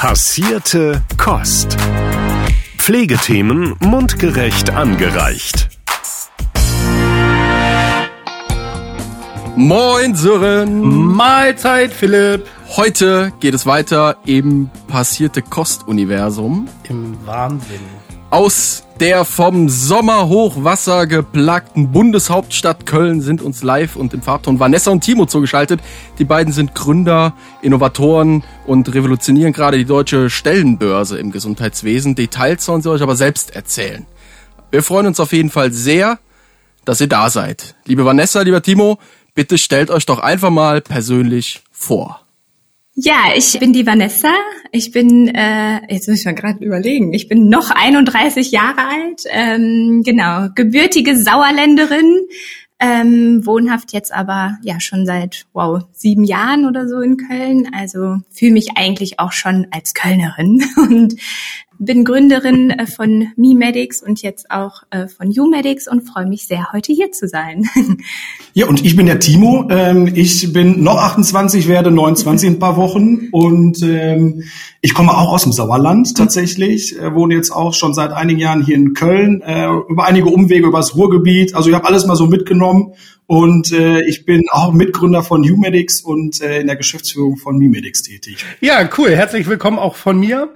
Passierte Kost. Pflegethemen mundgerecht angereicht. Moin Sören. Mahlzeit Philipp. Heute geht es weiter im Passierte Kost-Universum. Im Wahnsinn. Aus der vom Sommerhochwasser geplagten Bundeshauptstadt Köln sind uns live und im Farbton Vanessa und Timo zugeschaltet. Die beiden sind Gründer, Innovatoren und revolutionieren gerade die deutsche Stellenbörse im Gesundheitswesen. Details sollen sie euch aber selbst erzählen. Wir freuen uns auf jeden Fall sehr, dass ihr da seid. Liebe Vanessa, lieber Timo, bitte stellt euch doch einfach mal persönlich vor. Ja, ich bin die Vanessa. Ich bin, äh, jetzt muss ich mal gerade überlegen, ich bin noch 31 Jahre alt, ähm, genau, gebürtige Sauerländerin, ähm, wohnhaft jetzt aber ja schon seit wow sieben Jahren oder so in Köln. Also fühle mich eigentlich auch schon als Kölnerin und bin Gründerin äh, von MeMedics und jetzt auch äh, von YouMedics und freue mich sehr, heute hier zu sein. Ja, und ich bin der Timo. Ähm, ich bin noch 28, werde 29 in ein paar Wochen und ähm, ich komme auch aus dem Sauerland tatsächlich, äh, wohne jetzt auch schon seit einigen Jahren hier in Köln, über einige Umwege übers Ruhrgebiet. Also ich habe alles mal so mitgenommen und äh, ich bin auch Mitgründer von YouMedics und äh, in der Geschäftsführung von MeMedics tätig. Ja, cool. Herzlich willkommen auch von mir.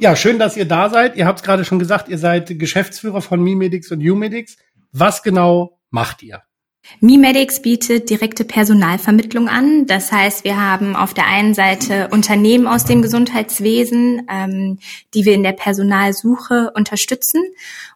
Ja, schön, dass ihr da seid. Ihr habt es gerade schon gesagt, ihr seid Geschäftsführer von MeMedics und YouMedics. Was genau macht ihr? MeMedics bietet direkte Personalvermittlung an. Das heißt, wir haben auf der einen Seite Unternehmen aus dem Gesundheitswesen, ähm, die wir in der Personalsuche unterstützen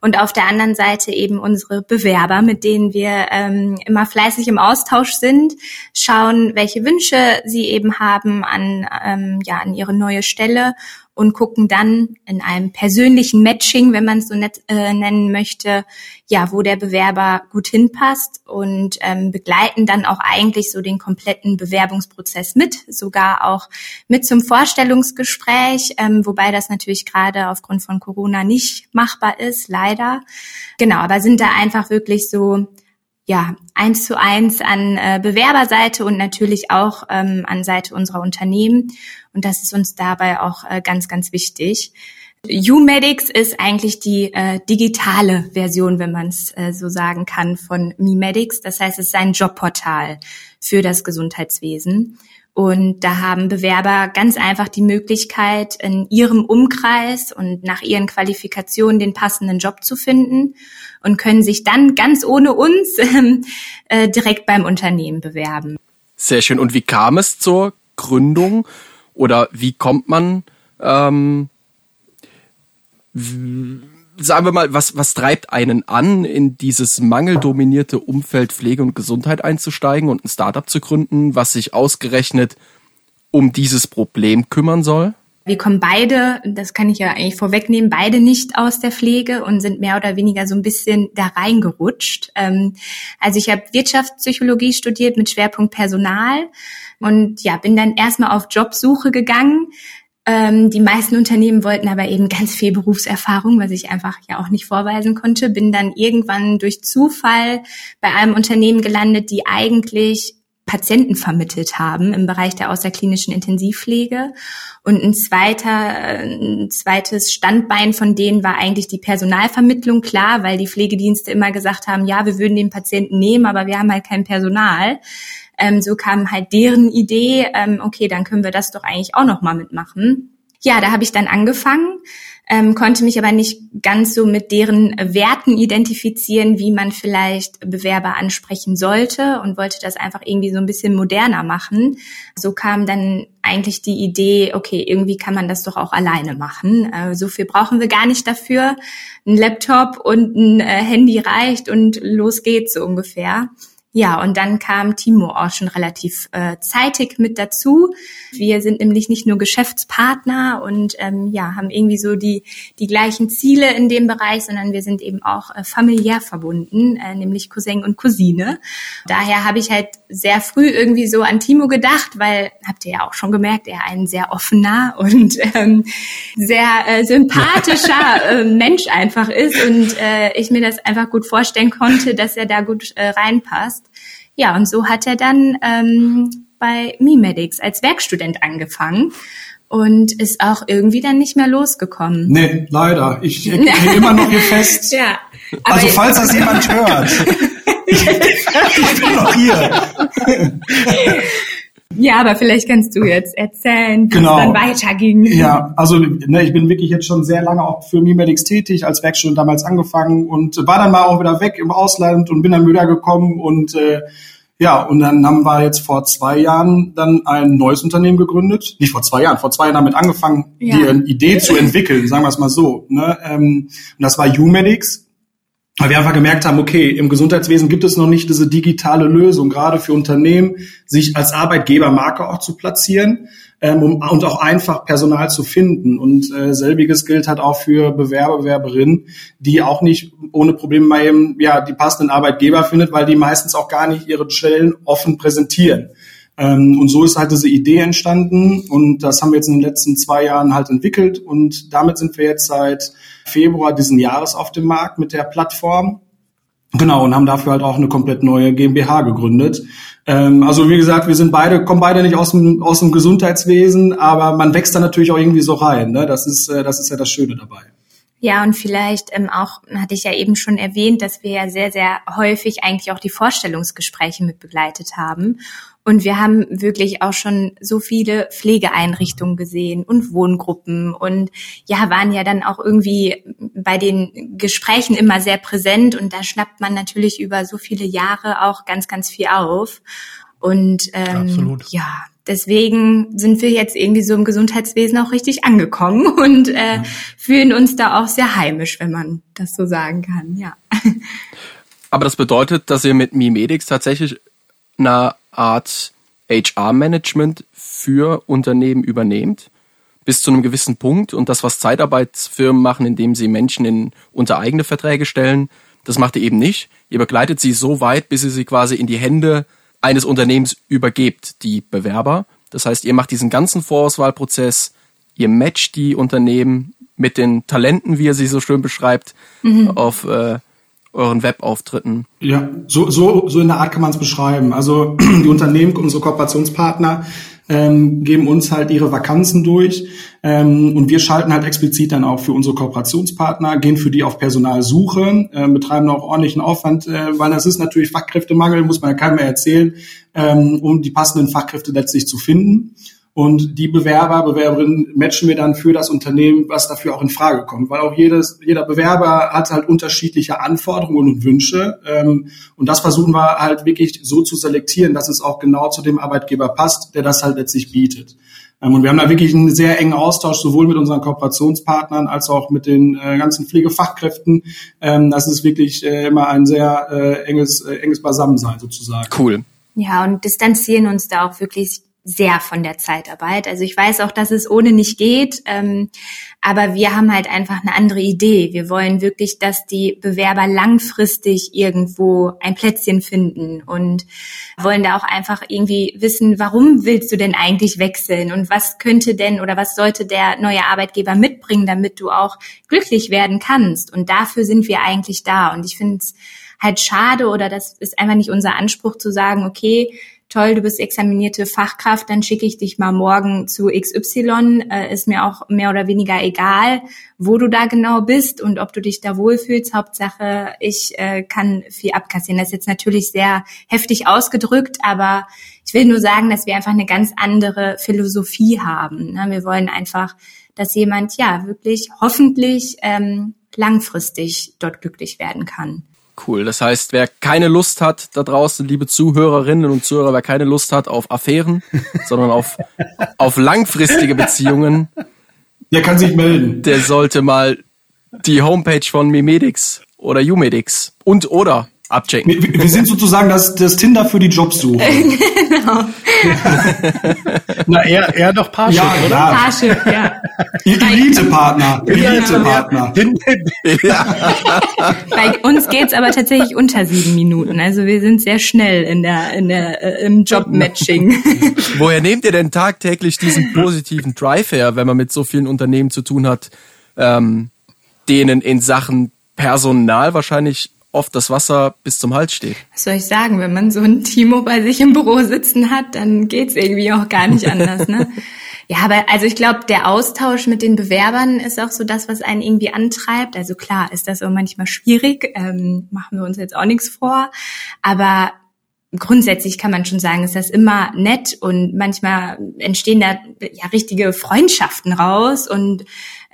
und auf der anderen Seite eben unsere Bewerber, mit denen wir ähm, immer fleißig im Austausch sind, schauen, welche Wünsche sie eben haben an, ähm, ja, an ihre neue Stelle und gucken dann in einem persönlichen Matching, wenn man es so nett, äh, nennen möchte, ja, wo der Bewerber gut hinpasst und ähm, begleiten dann auch eigentlich so den kompletten Bewerbungsprozess mit, sogar auch mit zum Vorstellungsgespräch, ähm, wobei das natürlich gerade aufgrund von Corona nicht machbar ist, leider. Genau, aber sind da einfach wirklich so ja, eins zu eins an äh, Bewerberseite und natürlich auch ähm, an Seite unserer Unternehmen. Und das ist uns dabei auch äh, ganz, ganz wichtig. YouMedics ist eigentlich die äh, digitale Version, wenn man es äh, so sagen kann, von MeMedics. Das heißt, es ist ein Jobportal für das Gesundheitswesen. Und da haben Bewerber ganz einfach die Möglichkeit, in ihrem Umkreis und nach ihren Qualifikationen den passenden Job zu finden und können sich dann ganz ohne uns äh, direkt beim Unternehmen bewerben. Sehr schön. Und wie kam es zur Gründung oder wie kommt man, ähm, sagen wir mal, was, was treibt einen an, in dieses mangeldominierte Umfeld Pflege und Gesundheit einzusteigen und ein Startup zu gründen, was sich ausgerechnet um dieses Problem kümmern soll? Wir kommen beide, das kann ich ja eigentlich vorwegnehmen, beide nicht aus der Pflege und sind mehr oder weniger so ein bisschen da reingerutscht. Ähm, also ich habe Wirtschaftspsychologie studiert mit Schwerpunkt Personal und ja, bin dann erstmal auf Jobsuche gegangen, ähm, die meisten Unternehmen wollten aber eben ganz viel Berufserfahrung, was ich einfach ja auch nicht vorweisen konnte. Bin dann irgendwann durch Zufall bei einem Unternehmen gelandet, die eigentlich Patienten vermittelt haben im Bereich der außerklinischen Intensivpflege. Und ein zweiter, ein zweites Standbein von denen war eigentlich die Personalvermittlung, klar, weil die Pflegedienste immer gesagt haben, ja, wir würden den Patienten nehmen, aber wir haben halt kein Personal. Ähm, so kam halt deren Idee, ähm, okay, dann können wir das doch eigentlich auch noch mal mitmachen. Ja, da habe ich dann angefangen, ähm, konnte mich aber nicht ganz so mit deren Werten identifizieren, wie man vielleicht Bewerber ansprechen sollte und wollte das einfach irgendwie so ein bisschen moderner machen. So kam dann eigentlich die Idee, okay, irgendwie kann man das doch auch alleine machen. Äh, so viel brauchen wir gar nicht dafür. Ein Laptop und ein äh, Handy reicht und los geht's so ungefähr. Ja, und dann kam Timo auch schon relativ äh, zeitig mit dazu. Wir sind nämlich nicht nur Geschäftspartner und ähm, ja, haben irgendwie so die, die gleichen Ziele in dem Bereich, sondern wir sind eben auch äh, familiär verbunden, äh, nämlich Cousin und Cousine. Daher habe ich halt sehr früh irgendwie so an Timo gedacht, weil, habt ihr ja auch schon gemerkt, er ein sehr offener und ähm, sehr äh, sympathischer äh, Mensch einfach ist und äh, ich mir das einfach gut vorstellen konnte, dass er da gut äh, reinpasst. Ja, und so hat er dann ähm, bei MiMedics als Werkstudent angefangen und ist auch irgendwie dann nicht mehr losgekommen. Nee, leider. Ich hänge immer noch hier fest. Ja. Also falls das jemand hört. Ich, ich bin noch hier. Ja, aber vielleicht kannst du jetzt erzählen, wie Genau. es dann weiterging. Ja, also ne, ich bin wirklich jetzt schon sehr lange auch für MiMedics tätig, als Werkstudent damals angefangen und war dann mal auch wieder weg im Ausland und bin dann wieder gekommen und äh, ja, und dann haben wir jetzt vor zwei Jahren dann ein neues Unternehmen gegründet. Nicht vor zwei Jahren, vor zwei Jahren damit angefangen, Ja. die eine Idee zu entwickeln, sagen wir es mal so. Ne? Ähm, und das war UMedics. Weil wir einfach gemerkt haben, okay, im Gesundheitswesen gibt es noch nicht diese digitale Lösung, gerade für Unternehmen, sich als Arbeitgebermarke auch zu platzieren ähm, um, und auch einfach Personal zu finden. Und äh, selbiges gilt halt auch für Bewerber, Bewerberinnen, die auch nicht ohne Probleme mal eben ja, die passenden Arbeitgeber findet, weil die meistens auch gar nicht ihre Stellen offen präsentieren. Ähm, und so ist halt diese Idee entstanden und das haben wir jetzt in den letzten zwei Jahren halt entwickelt und damit sind wir jetzt seit Februar diesen Jahres auf dem Markt mit der Plattform. Genau, und haben dafür halt auch eine komplett neue GmbH gegründet. Ähm, also wie gesagt, wir sind beide, kommen beide nicht aus dem, aus dem Gesundheitswesen, aber man wächst da natürlich auch irgendwie so rein. Ne? Das, ist, äh, das ist ja das Schöne dabei. Ja, und vielleicht ähm, auch, hatte ich ja eben schon erwähnt, dass wir ja sehr, sehr häufig eigentlich auch die Vorstellungsgespräche mit begleitet haben. Und wir haben wirklich auch schon so viele Pflegeeinrichtungen gesehen und Wohngruppen und ja, waren ja dann auch irgendwie bei den Gesprächen immer sehr präsent und da schnappt man natürlich über so viele Jahre auch ganz, ganz viel auf. Und ähm, Absolut. ja, deswegen sind wir jetzt irgendwie so im Gesundheitswesen auch richtig angekommen und äh, fühlen uns da auch sehr heimisch, wenn man das so sagen kann, ja. Aber das bedeutet, dass ihr mit MiMedix tatsächlich eine Art HR-Management für Unternehmen übernehmt, bis zu einem gewissen Punkt. Und das, was Zeitarbeitsfirmen machen, indem sie Menschen in, unter eigene Verträge stellen, das macht ihr eben nicht. Ihr begleitet sie so weit, bis ihr sie quasi in die Hände eines Unternehmens übergebt, die Bewerber. Das heißt, ihr macht diesen ganzen Vorauswahlprozess, ihr matcht die Unternehmen mit den Talenten, wie ihr sie so schön beschreibt, auf äh, euren Webauftritten. Ja, so, so, so in der Art kann man es beschreiben. Also die Unternehmen, unsere Kooperationspartner, ähm, geben uns halt ihre Vakanzen durch ähm, und wir schalten halt explizit dann auch für unsere Kooperationspartner, gehen für die auf Personalsuche, äh, betreiben auch ordentlichen Aufwand, äh, weil das ist natürlich Fachkräftemangel, muss man ja keinem mehr erzählen, ähm, um die passenden Fachkräfte letztlich zu finden. Und die Bewerber, Bewerberinnen matchen wir dann für das Unternehmen, was dafür auch in Frage kommt. Weil auch jedes, jeder Bewerber hat halt unterschiedliche Anforderungen und Wünsche. Ähm, und das versuchen wir halt wirklich so zu selektieren, dass es auch genau zu dem Arbeitgeber passt, der das halt letztlich bietet. Ähm, und wir haben da wirklich einen sehr engen Austausch, sowohl mit unseren Kooperationspartnern als auch mit den äh, ganzen Pflegefachkräften. Ähm, das ist wirklich äh, immer ein sehr äh, enges, enges Beisammensein sozusagen. Cool. Ja, und distanzieren uns da auch wirklich sehr von der Zeitarbeit. Also ich weiß auch, dass es ohne nicht geht, ähm, aber wir haben halt einfach eine andere Idee. Wir wollen wirklich, dass die Bewerber langfristig irgendwo ein Plätzchen finden und wollen da auch einfach irgendwie wissen, warum willst du denn eigentlich wechseln und was könnte denn oder was sollte der neue Arbeitgeber mitbringen, damit du auch glücklich werden kannst. Und dafür sind wir eigentlich da. Und ich finde es halt schade oder das ist einfach nicht unser Anspruch zu sagen, okay, toll, du bist examinierte Fachkraft, dann schicke ich dich mal morgen zu XY. Äh, ist mir auch mehr oder weniger egal, wo du da genau bist und ob du dich da wohlfühlst. Hauptsache, ich äh, kann viel abkassieren. Das ist jetzt natürlich sehr heftig ausgedrückt, aber ich will nur sagen, dass wir einfach eine ganz andere Philosophie haben. Ne? Wir wollen einfach, dass jemand ja wirklich hoffentlich ähm, langfristig dort glücklich werden kann. Cool. Das heißt, wer keine Lust hat da draußen, liebe Zuhörerinnen und Zuhörer, wer keine Lust hat auf Affären, sondern auf, auf langfristige Beziehungen, Der kann sich melden. der sollte mal die Homepage von Mimedix oder Umedix und oder abchecken. Wir, wir sind sozusagen das, das Tinder für die Jobsuche. Na, eher, eher doch Parship, Ja, oder? klar. Parship, ja. Elite-Partner. Elite-Partner. Bei uns geht's aber tatsächlich unter sieben Minuten. Also wir sind sehr schnell in der, in der, äh, im Jobmatching. Woher nehmt ihr denn tagtäglich diesen positiven Drive her, wenn man mit so vielen Unternehmen zu tun hat, ähm, denen in Sachen Personal wahrscheinlich oft das Wasser bis zum Hals steht. Was soll ich sagen, wenn man so ein Timo bei sich im Büro sitzen hat, dann geht's irgendwie auch gar nicht anders, ne? Ja, aber also ich glaube, der Austausch mit den Bewerbern ist auch so das, was einen irgendwie antreibt. Also klar ist das auch manchmal schwierig, ähm, machen wir uns jetzt auch nichts vor. Aber grundsätzlich kann man schon sagen, ist das immer nett und manchmal entstehen da ja richtige Freundschaften raus und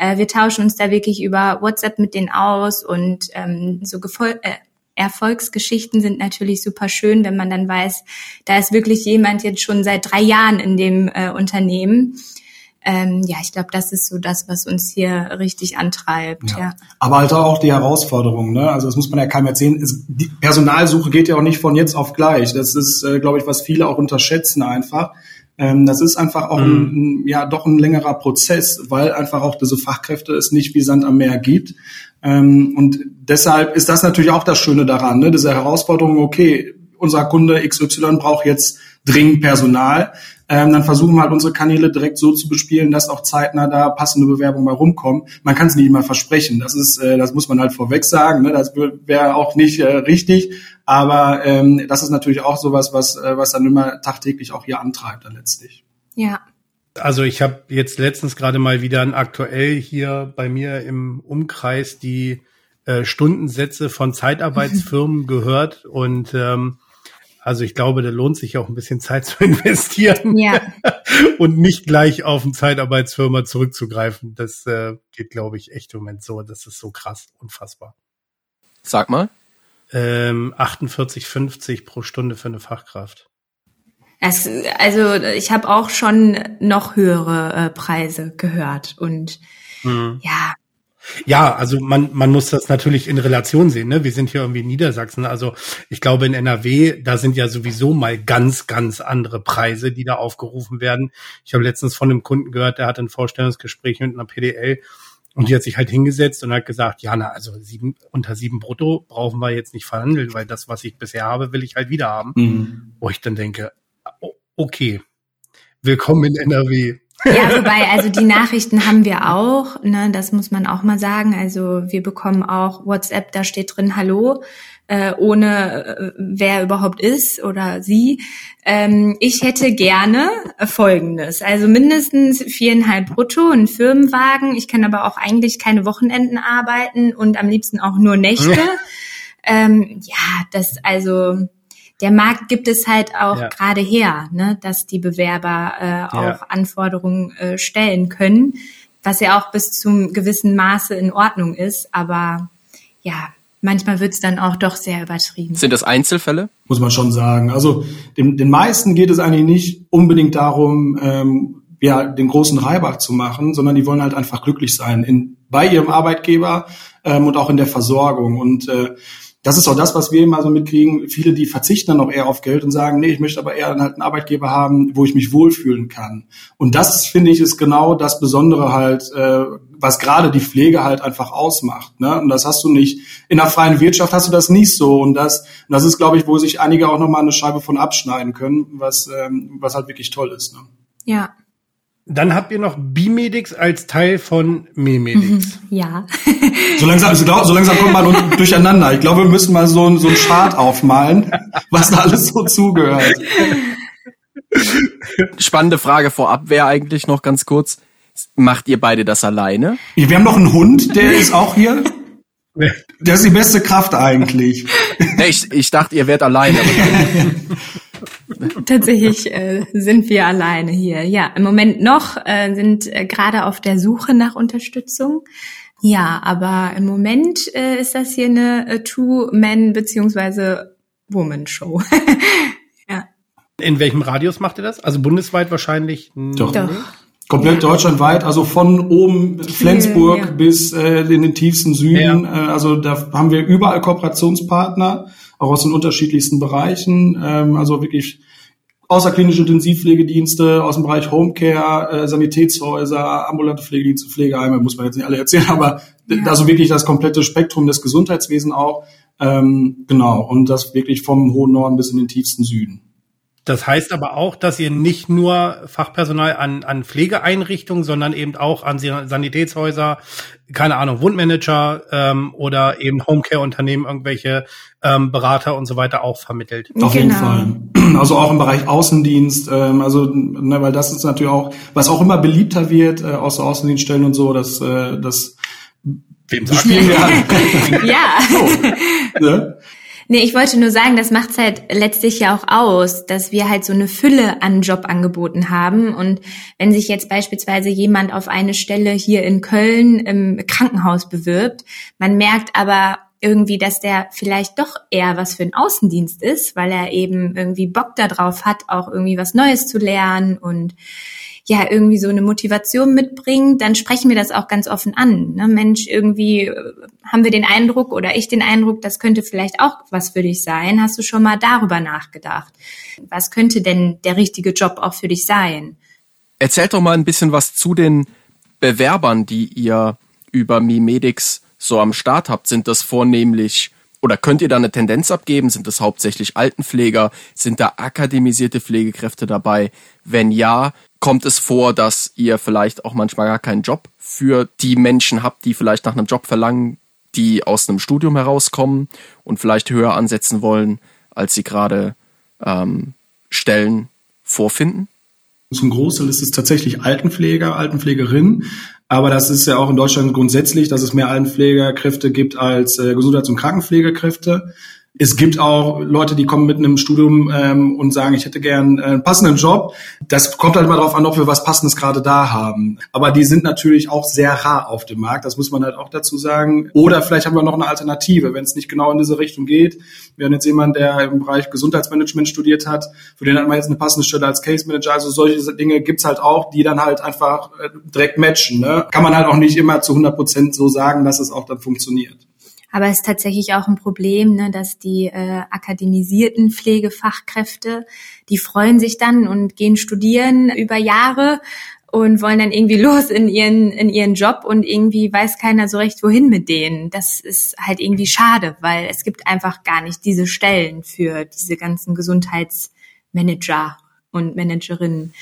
äh, wir tauschen uns da wirklich über WhatsApp mit denen aus und ähm, so Gefol äh, Erfolgsgeschichten sind natürlich super schön, wenn man dann weiß, da ist wirklich jemand jetzt schon seit drei Jahren in dem äh, Unternehmen ähm, ja, ich glaube, das ist so das, was uns hier richtig antreibt. Ja. ja. Aber halt auch die Herausforderung. Ne? Also das muss man ja keinem erzählen. Es, die Personalsuche geht ja auch nicht von jetzt auf gleich. Das ist, äh, glaube ich, was viele auch unterschätzen einfach. Ähm, das ist einfach auch mhm. ein, ja doch ein längerer Prozess, weil einfach auch diese Fachkräfte es nicht wie Sand am Meer gibt. Ähm, und deshalb ist das natürlich auch das Schöne daran, ne? diese Herausforderung. Okay, unser Kunde XY braucht jetzt dringend Personal ähm, dann versuchen wir halt unsere Kanäle direkt so zu bespielen, dass auch zeitnah da passende Bewerbungen bei rumkommen. Man kann es nicht immer versprechen. Das ist, äh, das muss man halt vorweg sagen. Ne? Das wäre auch nicht äh, richtig. Aber ähm, das ist natürlich auch sowas, was, äh, was dann immer tagtäglich auch hier antreibt dann letztlich. Ja. Also ich habe jetzt letztens gerade mal wieder ein aktuell hier bei mir im Umkreis die äh, Stundensätze von Zeitarbeitsfirmen gehört und ähm, also ich glaube, da lohnt sich auch ein bisschen Zeit zu investieren ja. und nicht gleich auf eine Zeitarbeitsfirma zurückzugreifen. Das äh, geht, glaube ich, echt im Moment so. Das ist so krass, unfassbar. Sag mal. Ähm, 48,50 pro Stunde für eine Fachkraft. Es, also ich habe auch schon noch höhere äh, Preise gehört und mhm. ja, ja, also man, man muss das natürlich in Relation sehen. Ne? Wir sind hier irgendwie in Niedersachsen. Also ich glaube in NRW, da sind ja sowieso mal ganz, ganz andere Preise, die da aufgerufen werden. Ich habe letztens von einem Kunden gehört, der hatte ein Vorstellungsgespräch mit einer PDL und die hat sich halt hingesetzt und hat gesagt, ja, na, also sieben, unter sieben brutto brauchen wir jetzt nicht verhandeln, weil das, was ich bisher habe, will ich halt wieder haben. Mhm. Wo ich dann denke, okay, willkommen in NRW. Ja, wobei, also die Nachrichten haben wir auch, ne, das muss man auch mal sagen. Also wir bekommen auch WhatsApp, da steht drin Hallo, äh, ohne äh, wer überhaupt ist oder sie. Ähm, ich hätte gerne Folgendes, also mindestens viereinhalb brutto, ein Firmenwagen. Ich kann aber auch eigentlich keine Wochenenden arbeiten und am liebsten auch nur Nächte. ähm, ja, das also der Markt gibt es halt auch ja. gerade her, ne, dass die Bewerber äh, auch ja. Anforderungen äh, stellen können, was ja auch bis zum gewissen Maße in Ordnung ist. Aber ja, manchmal wird es dann auch doch sehr übertrieben. Sind das Einzelfälle? Muss man schon sagen. Also den, den meisten geht es eigentlich nicht unbedingt darum, ähm, ja, den großen Reibach zu machen, sondern die wollen halt einfach glücklich sein in, bei ihrem Arbeitgeber ähm, und auch in der Versorgung. Und äh, das ist auch das, was wir immer so mitkriegen. Viele, die verzichten dann auch eher auf Geld und sagen, nee, ich möchte aber eher dann halt einen Arbeitgeber haben, wo ich mich wohlfühlen kann. Und das, finde ich, ist genau das Besondere halt, äh, was gerade die Pflege halt einfach ausmacht. Ne? Und das hast du nicht, in der freien Wirtschaft hast du das nicht so. Und das, und das ist, glaube ich, wo sich einige auch nochmal eine Scheibe von abschneiden können, was, ähm, was halt wirklich toll ist. Ne? Ja, dann habt ihr noch Bimedix als Teil von Memedix. Mhm, ja. so langsam, so, so langsam kommt man durcheinander. Ich glaube, wir müssen mal so, so einen Chart aufmalen, was da alles so zugehört. Spannende Frage vorab wäre eigentlich noch ganz kurz. Macht ihr beide das alleine? Wir haben noch einen Hund, der ist auch hier. Der ist die beste Kraft eigentlich. ich, ich dachte, ihr wärt alleine. Tatsächlich äh, sind wir alleine hier. Ja, im Moment noch äh, sind äh, gerade auf der Suche nach Unterstützung. Ja, aber im Moment äh, ist das hier eine äh, Two-Man- beziehungsweise Woman-Show. ja. In welchem Radius macht ihr das? Also bundesweit wahrscheinlich? Doch. Doch. Komplett ja. deutschlandweit, also von oben Flensburg ja. bis äh, in den tiefsten Süden. Ja. Äh, also da haben wir überall Kooperationspartner, auch aus den unterschiedlichsten Bereichen. Ähm, also wirklich außerklinische Intensivpflegedienste aus dem Bereich Homecare, äh, Sanitätshäuser, ambulante Pflegedienste, Pflegeheime, muss man jetzt nicht alle erzählen, aber ja. also wirklich das komplette Spektrum des Gesundheitswesens auch. Ähm, genau, und das wirklich vom hohen Norden bis in den tiefsten Süden. Das heißt aber auch, dass ihr nicht nur Fachpersonal an, an Pflegeeinrichtungen, sondern eben auch an Sanitätshäuser, keine Ahnung, Wundmanager ähm, oder eben Homecare-Unternehmen, irgendwelche ähm, Berater und so weiter auch vermittelt. Auf genau. jeden Fall. Also auch im Bereich Außendienst, ähm, also ne, weil das ist natürlich auch, was auch immer beliebter wird, äh, außer Außendienststellen und so, dass äh, das Wem spielen wir an? ja. So, ne? Nee, ich wollte nur sagen, das macht's halt letztlich ja auch aus, dass wir halt so eine Fülle an Jobangeboten haben. Und wenn sich jetzt beispielsweise jemand auf eine Stelle hier in Köln im Krankenhaus bewirbt, man merkt aber irgendwie, dass der vielleicht doch eher was für einen Außendienst ist, weil er eben irgendwie Bock darauf hat, auch irgendwie was Neues zu lernen und ja irgendwie so eine Motivation mitbringt, dann sprechen wir das auch ganz offen an. Ne? Mensch, irgendwie äh, haben wir den Eindruck oder ich den Eindruck, das könnte vielleicht auch was für dich sein. Hast du schon mal darüber nachgedacht? Was könnte denn der richtige Job auch für dich sein? Erzählt doch mal ein bisschen was zu den Bewerbern, die ihr über Mimedix so am Start habt. Sind das vornehmlich oder könnt ihr da eine Tendenz abgeben? Sind das hauptsächlich Altenpfleger? Sind da akademisierte Pflegekräfte dabei? Wenn ja, kommt es vor, dass ihr vielleicht auch manchmal gar keinen Job für die Menschen habt, die vielleicht nach einem Job verlangen, die aus einem Studium herauskommen und vielleicht höher ansetzen wollen, als sie gerade ähm, Stellen vorfinden? Zum Großteil ist es tatsächlich Altenpfleger, Altenpflegerinnen. Aber das ist ja auch in Deutschland grundsätzlich, dass es mehr Altenpflegerkräfte gibt als äh, Gesundheits- und Krankenpflegekräfte. Es gibt auch Leute, die kommen mitten im Studium ähm, und sagen, ich hätte gern äh, einen passenden Job. Das kommt halt immer darauf an, ob wir was Passendes gerade da haben. Aber die sind natürlich auch sehr rar auf dem Markt, das muss man halt auch dazu sagen. Oder vielleicht haben wir noch eine Alternative, wenn es nicht genau in diese Richtung geht. Wir haben jetzt jemanden, der im Bereich Gesundheitsmanagement studiert hat, für den hat man jetzt eine passende Stelle als Case Manager. Also solche Dinge gibt's halt auch, die dann halt einfach äh, direkt matchen. Ne? Kann man halt auch nicht immer zu 100 Prozent so sagen, dass es auch dann funktioniert. Aber es ist tatsächlich auch ein Problem, ne, dass die äh, akademisierten Pflegefachkräfte, die freuen sich dann und gehen studieren über Jahre und wollen dann irgendwie los in ihren, in ihren Job und irgendwie weiß keiner so recht, wohin mit denen. Das ist halt irgendwie schade, weil es gibt einfach gar nicht diese Stellen für diese ganzen Gesundheitsmanager und Managerinnen.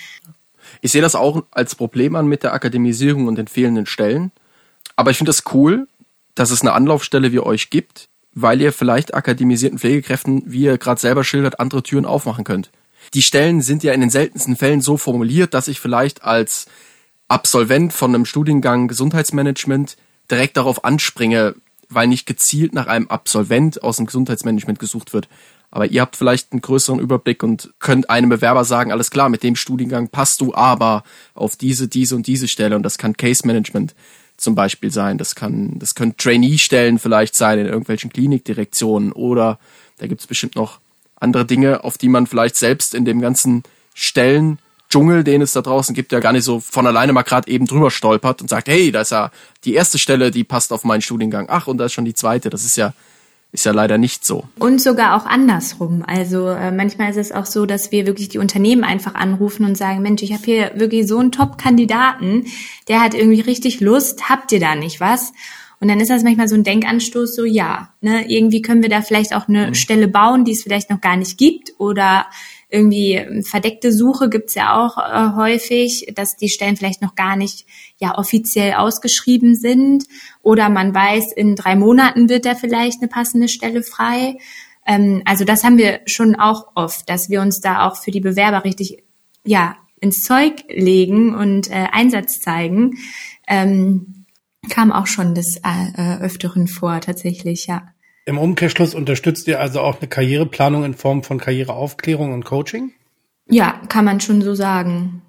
Ich sehe das auch als Problem an mit der Akademisierung und den fehlenden Stellen. Aber ich finde das cool, dass es eine Anlaufstelle wie euch gibt, weil ihr vielleicht akademisierten Pflegekräften, wie ihr gerade selber schildert, andere Türen aufmachen könnt. Die Stellen sind ja in den seltensten Fällen so formuliert, dass ich vielleicht als Absolvent von einem Studiengang Gesundheitsmanagement direkt darauf anspringe, weil nicht gezielt nach einem Absolvent aus dem Gesundheitsmanagement gesucht wird. Aber ihr habt vielleicht einen größeren Überblick und könnt einem Bewerber sagen, alles klar, mit dem Studiengang passt du aber auf diese, diese und diese Stelle und das kann Case Management zum Beispiel sein. Das kann, das können Trainee-Stellen vielleicht sein in irgendwelchen Klinikdirektionen oder da gibt es bestimmt noch andere Dinge, auf die man vielleicht selbst in dem ganzen Stellen Dschungel, den es da draußen gibt, ja gar nicht so von alleine mal gerade eben drüber stolpert und sagt, hey, da ist ja die erste Stelle, die passt auf meinen Studiengang. Ach, und da ist schon die zweite. Das ist ja ist ja leider nicht so. Und sogar auch andersrum. Also äh, manchmal ist es auch so, dass wir wirklich die Unternehmen einfach anrufen und sagen, Mensch, ich habe hier wirklich so einen Top-Kandidaten, der hat irgendwie richtig Lust, habt ihr da nicht was? Und dann ist das manchmal so ein Denkanstoß, so ja, ne, irgendwie können wir da vielleicht auch eine mhm. Stelle bauen, die es vielleicht noch gar nicht gibt oder irgendwie ähm, verdeckte Suche gibt's ja auch äh, häufig, dass die Stellen vielleicht noch gar nicht ja offiziell ausgeschrieben sind oder man weiß, in drei Monaten wird da vielleicht eine passende Stelle frei. Ähm, also das haben wir schon auch oft, dass wir uns da auch für die Bewerber richtig ja ins Zeug legen und äh, Einsatz zeigen. Ähm, kam auch schon des äh, äh Öfteren vor, tatsächlich, ja. Im Umkehrschluss unterstützt ihr also auch eine Karriereplanung in Form von Karriereaufklärung und Coaching? Ja, kann man schon so sagen.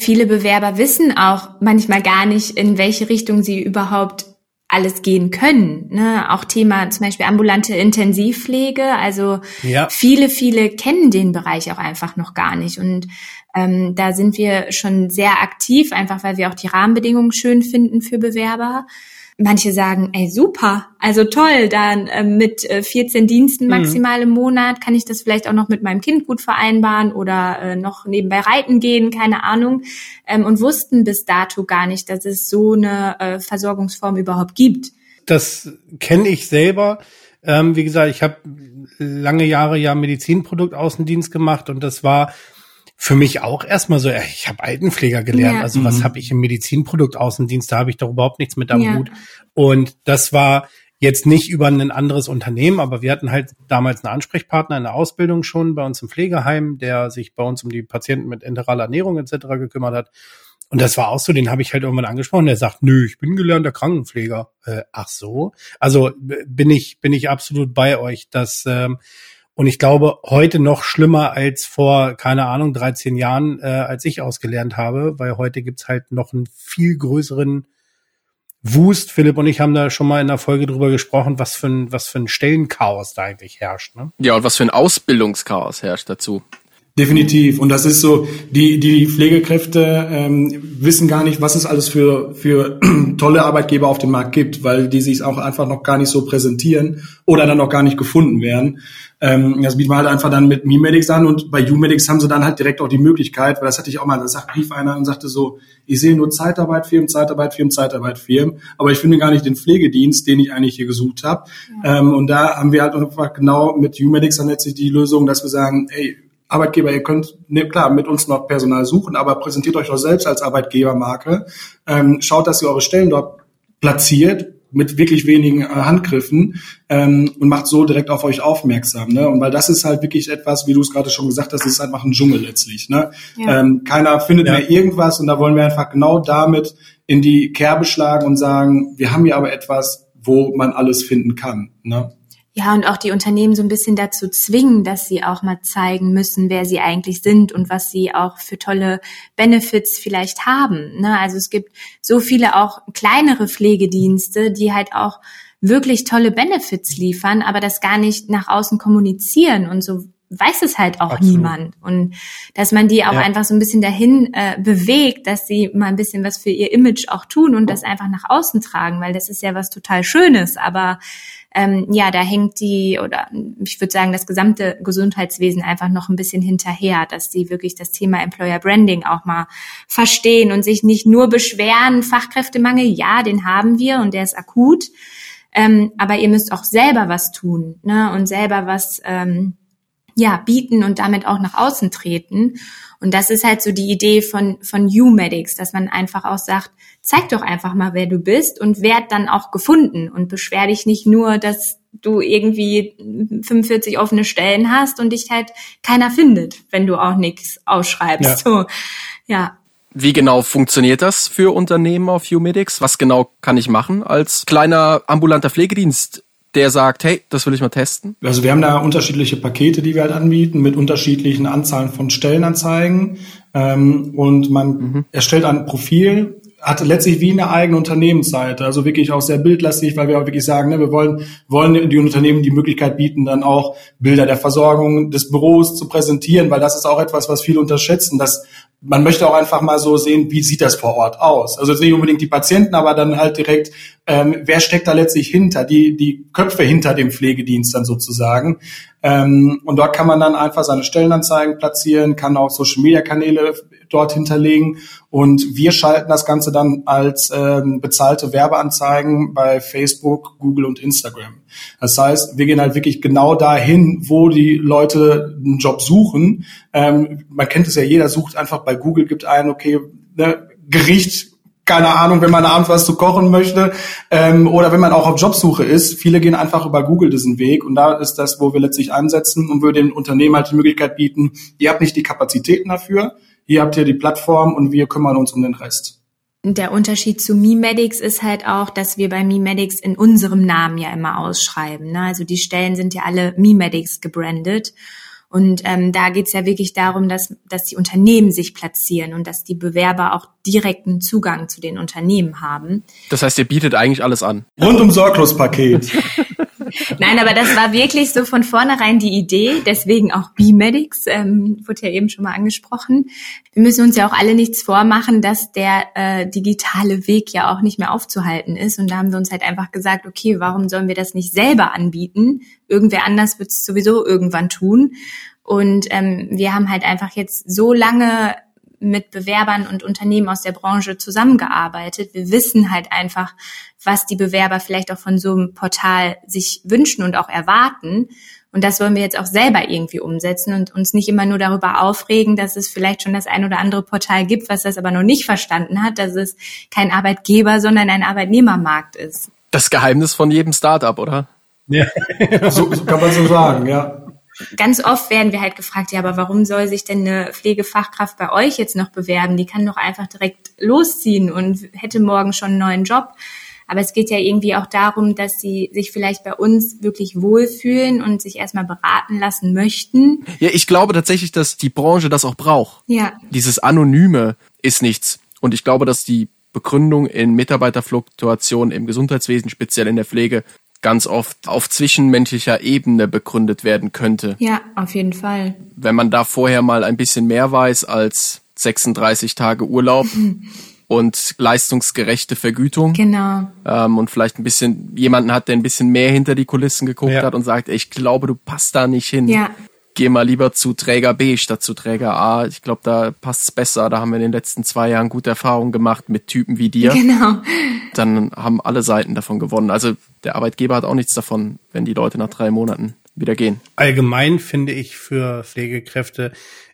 Viele Bewerber wissen auch manchmal gar nicht, in welche Richtung sie überhaupt alles gehen können. Ne? Auch Thema zum Beispiel ambulante Intensivpflege. Also ja. viele, viele kennen den Bereich auch einfach noch gar nicht. Und ähm, da sind wir schon sehr aktiv, einfach weil wir auch die Rahmenbedingungen schön finden für Bewerber manche sagen, ey, super, also toll, dann äh, mit äh, 14 Diensten mhm. maximal mhm. im Monat kann ich das vielleicht auch noch mit meinem Kind gut vereinbaren oder äh, noch nebenbei reiten gehen, keine Ahnung, ähm, und wussten bis dato gar nicht, dass es so eine äh, Versorgungsform überhaupt gibt. Das kenne ich selber Ähm, wie gesagt, ich habe lange Jahre ja Medizinproduktaußendienst gemacht und das war für mich auch erstmal so, ich habe Altenpfleger gelernt, ja. also was mhm. habe ich im Medizinproduktaußendienst, da habe ich doch überhaupt nichts mit am ja. Hut. Und das war jetzt nicht über ein anderes Unternehmen, aber wir hatten halt damals einen Ansprechpartner in der Ausbildung schon bei uns im Pflegeheim, der sich bei uns um die Patienten mit enteraler Ernährung etc. gekümmert hat. Und das war auch so, den habe ich halt irgendwann angesprochen. Der sagt, nö, ich bin gelernter Krankenpfleger. Äh, ach so. Also bin ich bin ich absolut bei euch, dass ähm, und ich glaube heute noch schlimmer als vor keine Ahnung 13 Jahren, äh, als ich ausgelernt habe, weil heute gibt's halt noch einen viel größeren Wust. Philipp und ich haben da schon mal in der Folge drüber gesprochen, was für ein was für ein Stellenchaos da eigentlich herrscht. Ne? Ja und was für ein Ausbildungschaos herrscht dazu. Definitiv. Und das ist so, die, die Pflegekräfte ähm, wissen gar nicht, was es alles für, für tolle Arbeitgeber auf dem Markt gibt, weil die sich auch einfach noch gar nicht so präsentieren oder dann noch gar nicht gefunden werden. Ähm, das bieten wir halt einfach dann mit MeMedics an und bei UMedics haben sie dann halt direkt auch die Möglichkeit, weil das hatte ich auch mal, da sagt rief einer und sagte so, ich sehe nur Zeitarbeitfirmen, Zeitarbeitfirmen, Zeitarbeitfirmen, aber ich finde gar nicht den Pflegedienst, den ich eigentlich hier gesucht habe. Ja. Ähm, und da haben wir halt einfach genau mit UMedics dann letztlich die Lösung, dass wir sagen, ey, Arbeitgeber, ihr könnt ne, klar mit uns noch Personal suchen, aber präsentiert euch doch selbst als Arbeitgebermarke. Ähm, schaut, dass ihr eure Stellen dort platziert mit wirklich wenigen äh, Handgriffen ähm, und macht so direkt auf euch aufmerksam. Ne? Und weil das ist halt wirklich etwas, wie du es gerade schon gesagt hast, ist einfach ein Dschungel letztlich. Ne? Ja. Ähm, keiner findet ja. mehr irgendwas und da wollen wir einfach genau damit in die Kerbe schlagen und sagen, wir haben hier aber etwas, wo man alles finden kann. Ne? Ja, und auch die Unternehmen so ein bisschen dazu zwingen, dass sie auch mal zeigen müssen, wer sie eigentlich sind und was sie auch für tolle Benefits vielleicht haben. Ne? Also es gibt so viele auch kleinere Pflegedienste, die halt auch wirklich tolle Benefits liefern, aber das gar nicht nach außen kommunizieren und so weiß es halt auch Absolut. niemand. Und dass man die auch ja. einfach so ein bisschen dahin äh, bewegt, dass sie mal ein bisschen was für ihr Image auch tun und das einfach nach außen tragen, weil das ist ja was total Schönes. Aber ähm, ja, da hängt die oder ich würde sagen, das gesamte Gesundheitswesen einfach noch ein bisschen hinterher, dass die wirklich das Thema Employer Branding auch mal verstehen und sich nicht nur beschweren, Fachkräftemangel, ja, den haben wir und der ist akut. Ähm, aber ihr müsst auch selber was tun ne? und selber was ähm, ja, bieten und damit auch nach außen treten. Und das ist halt so die Idee von, von U-Medics, dass man einfach auch sagt, zeig doch einfach mal, wer du bist und werd dann auch gefunden und beschwer dich nicht nur, dass du irgendwie 45 offene Stellen hast und dich halt keiner findet, wenn du auch nichts ausschreibst. Ja. So, ja. Wie genau funktioniert das für Unternehmen auf U-Medics? Was genau kann ich machen als kleiner ambulanter Pflegedienst? Der sagt, hey, das will ich mal testen? Also wir haben da unterschiedliche Pakete, die wir halt anbieten, mit unterschiedlichen Anzahlen von Stellenanzeigen. Ähm, und man mhm. erstellt ein Profil, hat letztlich wie eine eigene Unternehmensseite, also wirklich auch sehr bildlastig, weil wir auch wirklich sagen, ne, wir wollen, wollen die Unternehmen die Möglichkeit bieten, dann auch Bilder der Versorgung des Büros zu präsentieren, weil das ist auch etwas, was viele unterschätzen, dass man möchte auch einfach mal so sehen, wie sieht das vor Ort aus. Also nicht unbedingt die Patienten, aber dann halt direkt, ähm, wer steckt da letztlich hinter, die, die Köpfe hinter dem Pflegedienst dann sozusagen. Ähm, und dort kann man dann einfach seine Stellenanzeigen platzieren, kann auch Social-Media-Kanäle dort hinterlegen und wir schalten das Ganze dann als ähm, bezahlte Werbeanzeigen bei Facebook, Google und Instagram. Das heißt, wir gehen halt wirklich genau dahin, wo die Leute einen Job suchen. Ähm, man kennt es ja, jeder sucht einfach bei Google, gibt ein, okay, ne, Gericht keine Ahnung, wenn man abends was zu kochen möchte ähm, oder wenn man auch auf Jobsuche ist. Viele gehen einfach über Google diesen Weg und da ist das, wo wir letztlich ansetzen und wir den Unternehmen halt die Möglichkeit bieten, ihr habt nicht die Kapazitäten dafür, ihr habt hier die Plattform und wir kümmern uns um den Rest. Der Unterschied zu MeMedics ist halt auch, dass wir bei MeMedics in unserem Namen ja immer ausschreiben. Ne? Also die Stellen sind ja alle MeMedics gebrandet. Und ähm, da geht's ja wirklich darum, dass, dass die Unternehmen sich platzieren und dass die Bewerber auch direkten Zugang zu den Unternehmen haben. Das heißt, ihr bietet eigentlich alles an. Rundum Sorglos-Paket. Nein, aber das war wirklich so von vornherein die Idee, deswegen auch B-Medics, ähm, wurde ja eben schon mal angesprochen. Wir müssen uns ja auch alle nichts vormachen, dass der äh, digitale Weg ja auch nicht mehr aufzuhalten ist. Und da haben wir uns halt einfach gesagt, okay, warum sollen wir das nicht selber anbieten? Irgendwer anders wird es sowieso irgendwann tun. Und ähm, wir haben halt einfach jetzt so lange mit Bewerbern und Unternehmen aus der Branche zusammengearbeitet. Wir wissen halt einfach, was die Bewerber vielleicht auch von so einem Portal sich wünschen und auch erwarten. Und das wollen wir jetzt auch selber irgendwie umsetzen und uns nicht immer nur darüber aufregen, dass es vielleicht schon das ein oder andere Portal gibt, was das aber noch nicht verstanden hat, dass es kein Arbeitgeber, sondern ein Arbeitnehmermarkt ist. Das Geheimnis von jedem Startup, oder? Ja, so, so kann man so sagen, ja. Ganz oft werden wir halt gefragt, ja, aber warum soll sich denn eine Pflegefachkraft bei euch jetzt noch bewerben? Die kann doch einfach direkt losziehen und hätte morgen schon einen neuen Job. Aber es geht ja irgendwie auch darum, dass sie sich vielleicht bei uns wirklich wohlfühlen und sich erstmal beraten lassen möchten. Ja, ich glaube tatsächlich, dass die Branche das auch braucht. Ja. Dieses Anonyme ist nichts. Und ich glaube, dass die Begründung in Mitarbeiterfluktuation im Gesundheitswesen, speziell in der Pflege, ganz oft auf zwischenmenschlicher Ebene begründet werden könnte. Ja, auf jeden Fall. Wenn man da vorher mal ein bisschen mehr weiß als 36 Tage Urlaub und leistungsgerechte Vergütung. Genau. Ähm, und vielleicht ein bisschen jemanden hat, der ein bisschen mehr hinter die Kulissen geguckt Ja. hat und sagt, ey, ich glaube, du passt da nicht hin. Ja. Geh mal lieber zu Träger B statt zu Träger A. Ich glaube, da passt's besser. Da haben wir in den letzten zwei Jahren gute Erfahrungen gemacht mit Typen wie dir. Genau. Dann haben alle Seiten davon gewonnen. Also der Arbeitgeber hat auch nichts davon, wenn die Leute nach drei Monaten wieder gehen. Allgemein finde ich für Pflegekräfte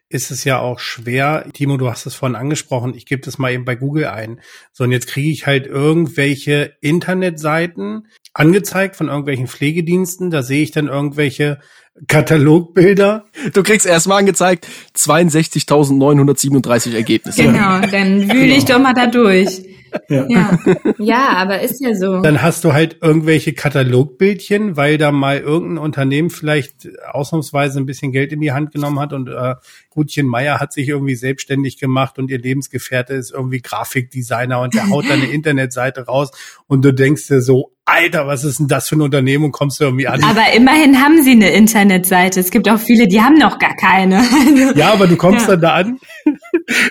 ist es ja auch schwer. Timo, du hast es vorhin angesprochen. Ich gebe das mal eben bei Google ein. So, und jetzt kriege ich halt irgendwelche Internetseiten angezeigt von irgendwelchen Pflegediensten. Da sehe ich dann irgendwelche Katalogbilder. Du kriegst erstmal angezeigt 62.937 Ergebnisse. Genau. Dann wühle ich doch mal da durch. Ja. ja, aber ist ja so. Dann hast du halt irgendwelche Katalogbildchen, weil da mal irgendein Unternehmen vielleicht ausnahmsweise ein bisschen Geld in die Hand genommen hat und äh, Gutchen Meier hat sich irgendwie selbstständig gemacht und ihr Lebensgefährte ist irgendwie Grafikdesigner und der haut da eine Internetseite raus und du denkst dir so, Alter, was ist denn das für ein Unternehmen und kommst du irgendwie an? Aber immerhin haben sie eine Internetseite. Es gibt auch viele, die haben noch gar keine. Ja, aber du kommst Ja. dann da an,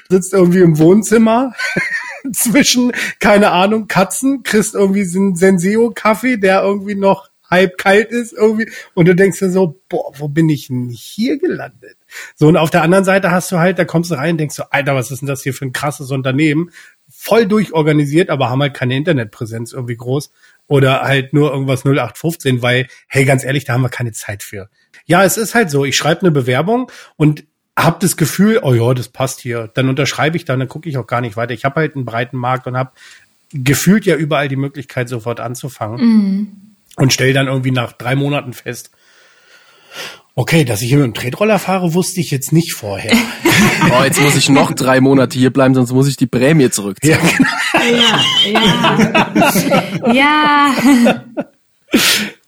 sitzt irgendwie im Wohnzimmer zwischen, keine Ahnung, Katzen, kriegst irgendwie so einen Senseo-Kaffee, der irgendwie noch halb kalt ist irgendwie und du denkst dir so, boah, wo bin ich denn hier gelandet? So, und auf der anderen Seite hast du halt, da kommst du rein und denkst so, Alter, was ist denn das hier für ein krasses Unternehmen? Voll durchorganisiert, aber haben halt keine Internetpräsenz irgendwie groß oder halt nur irgendwas 0815, weil, hey, ganz ehrlich, da haben wir keine Zeit für. Ja, es ist halt so, ich schreibe eine Bewerbung und hab das Gefühl, oh ja, das passt hier. Dann unterschreibe ich da, dann gucke ich auch gar nicht weiter. Ich habe halt einen breiten Markt und habe gefühlt ja überall die Möglichkeit, sofort anzufangen. Und stell dann irgendwie nach drei Monaten fest, okay, dass ich hier mit dem Tretroller fahre, wusste ich jetzt nicht vorher. Oh, jetzt muss ich noch drei Monate hier bleiben, sonst muss ich die Prämie zurückziehen. ja, ja, ja. ja.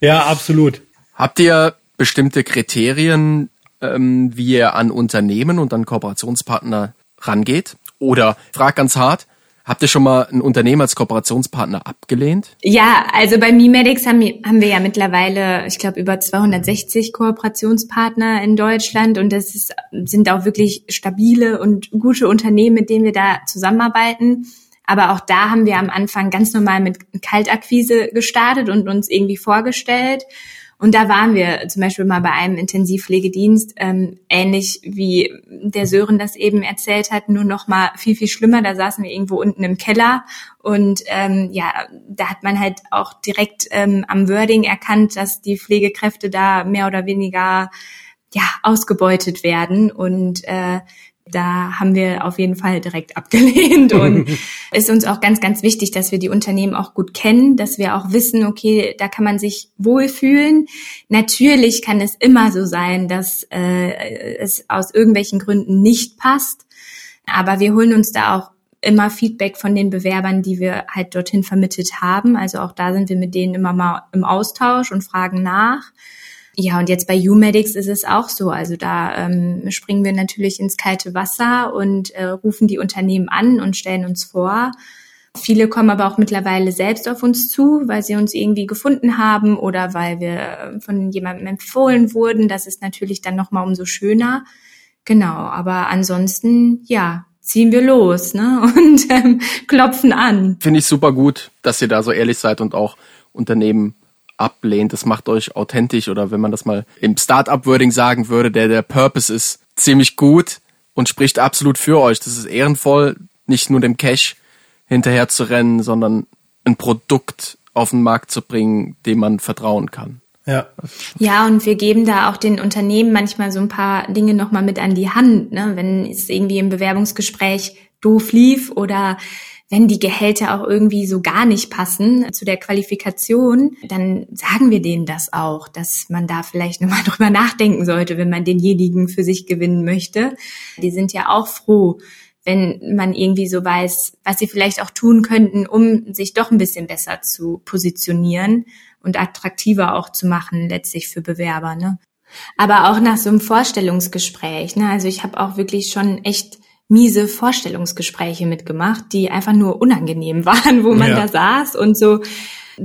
ja, absolut. Habt ihr bestimmte Kriterien, ähm, wie ihr an Unternehmen und an Kooperationspartner rangeht? Oder frag ganz hart, habt ihr schon mal ein Unternehmen als Kooperationspartner abgelehnt? Ja, also bei MiMedics haben, wir- haben wir ja mittlerweile, ich glaube, über 260 Kooperationspartner in Deutschland und das ist, sind auch wirklich stabile und gute Unternehmen, mit denen wir da zusammenarbeiten. Aber auch da haben wir am Anfang ganz normal mit Kaltakquise gestartet und uns irgendwie vorgestellt. Und da waren wir zum Beispiel mal bei einem Intensivpflegedienst, ähm, ähnlich wie der Sören das eben erzählt hat, nur noch mal viel, viel schlimmer. Da saßen wir irgendwo unten im Keller und ähm, ja, da hat man halt auch direkt ähm, am Wording erkannt, dass die Pflegekräfte da mehr oder weniger ja ausgebeutet werden und äh, da haben wir auf jeden Fall direkt abgelehnt und ist uns auch ganz, ganz wichtig, dass wir die Unternehmen auch gut kennen, dass wir auch wissen, okay, da kann man sich wohlfühlen. Natürlich kann es immer so sein, dass äh, es aus irgendwelchen Gründen nicht passt, aber wir holen uns da auch immer Feedback von den Bewerbern, die wir halt dorthin vermittelt haben. Also auch da sind wir mit denen immer mal im Austausch und fragen nach. Ja, und jetzt bei UMedics ist es auch so. Also da ähm, springen wir natürlich ins kalte Wasser und äh, rufen die Unternehmen an und stellen uns vor. Viele kommen aber auch mittlerweile selbst auf uns zu, weil sie uns irgendwie gefunden haben oder weil wir äh, von jemandem empfohlen wurden. Das ist natürlich dann nochmal umso schöner. Genau, aber ansonsten, ja, ziehen wir los ne? und ähm, klopfen an. Finde ich super gut, dass ihr da so ehrlich seid und auch Unternehmen ablehnt. Das macht euch authentisch oder wenn man das mal im Startup-Wording sagen würde, der, der Purpose ist ziemlich gut und spricht absolut für euch. Das ist ehrenvoll, nicht nur dem Cash hinterher zu rennen, sondern ein Produkt auf den Markt zu bringen, dem man vertrauen kann. Ja. Ja, und wir geben da auch den Unternehmen manchmal so ein paar Dinge nochmal mit an die Hand, ne? wenn es irgendwie im Bewerbungsgespräch doof lief oder wenn die Gehälter auch irgendwie so gar nicht passen zu der Qualifikation, dann sagen wir denen das auch, dass man da vielleicht nochmal drüber nachdenken sollte, wenn man denjenigen für sich gewinnen möchte. Die sind ja auch froh, wenn man irgendwie so weiß, was sie vielleicht auch tun könnten, um sich doch ein bisschen besser zu positionieren und attraktiver auch zu machen, letztlich für Bewerber. Ne? Aber auch nach so einem Vorstellungsgespräch. Ne? Also ich habe auch wirklich schon echt miese Vorstellungsgespräche mitgemacht, die einfach nur unangenehm waren, wo man ja. da saß und so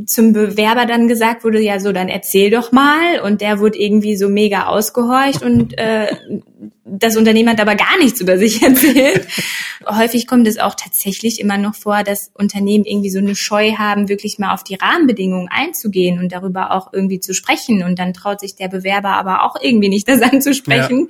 zum Bewerber dann gesagt wurde, ja so, dann erzähl doch mal. Und der wurde irgendwie so mega ausgehorcht und äh, das Unternehmen hat aber gar nichts über sich erzählt. Häufig kommt es auch tatsächlich immer noch vor, dass Unternehmen irgendwie so eine Scheu haben, wirklich mal auf die Rahmenbedingungen einzugehen und darüber auch irgendwie zu sprechen. Und dann traut sich der Bewerber aber auch irgendwie nicht, das anzusprechen.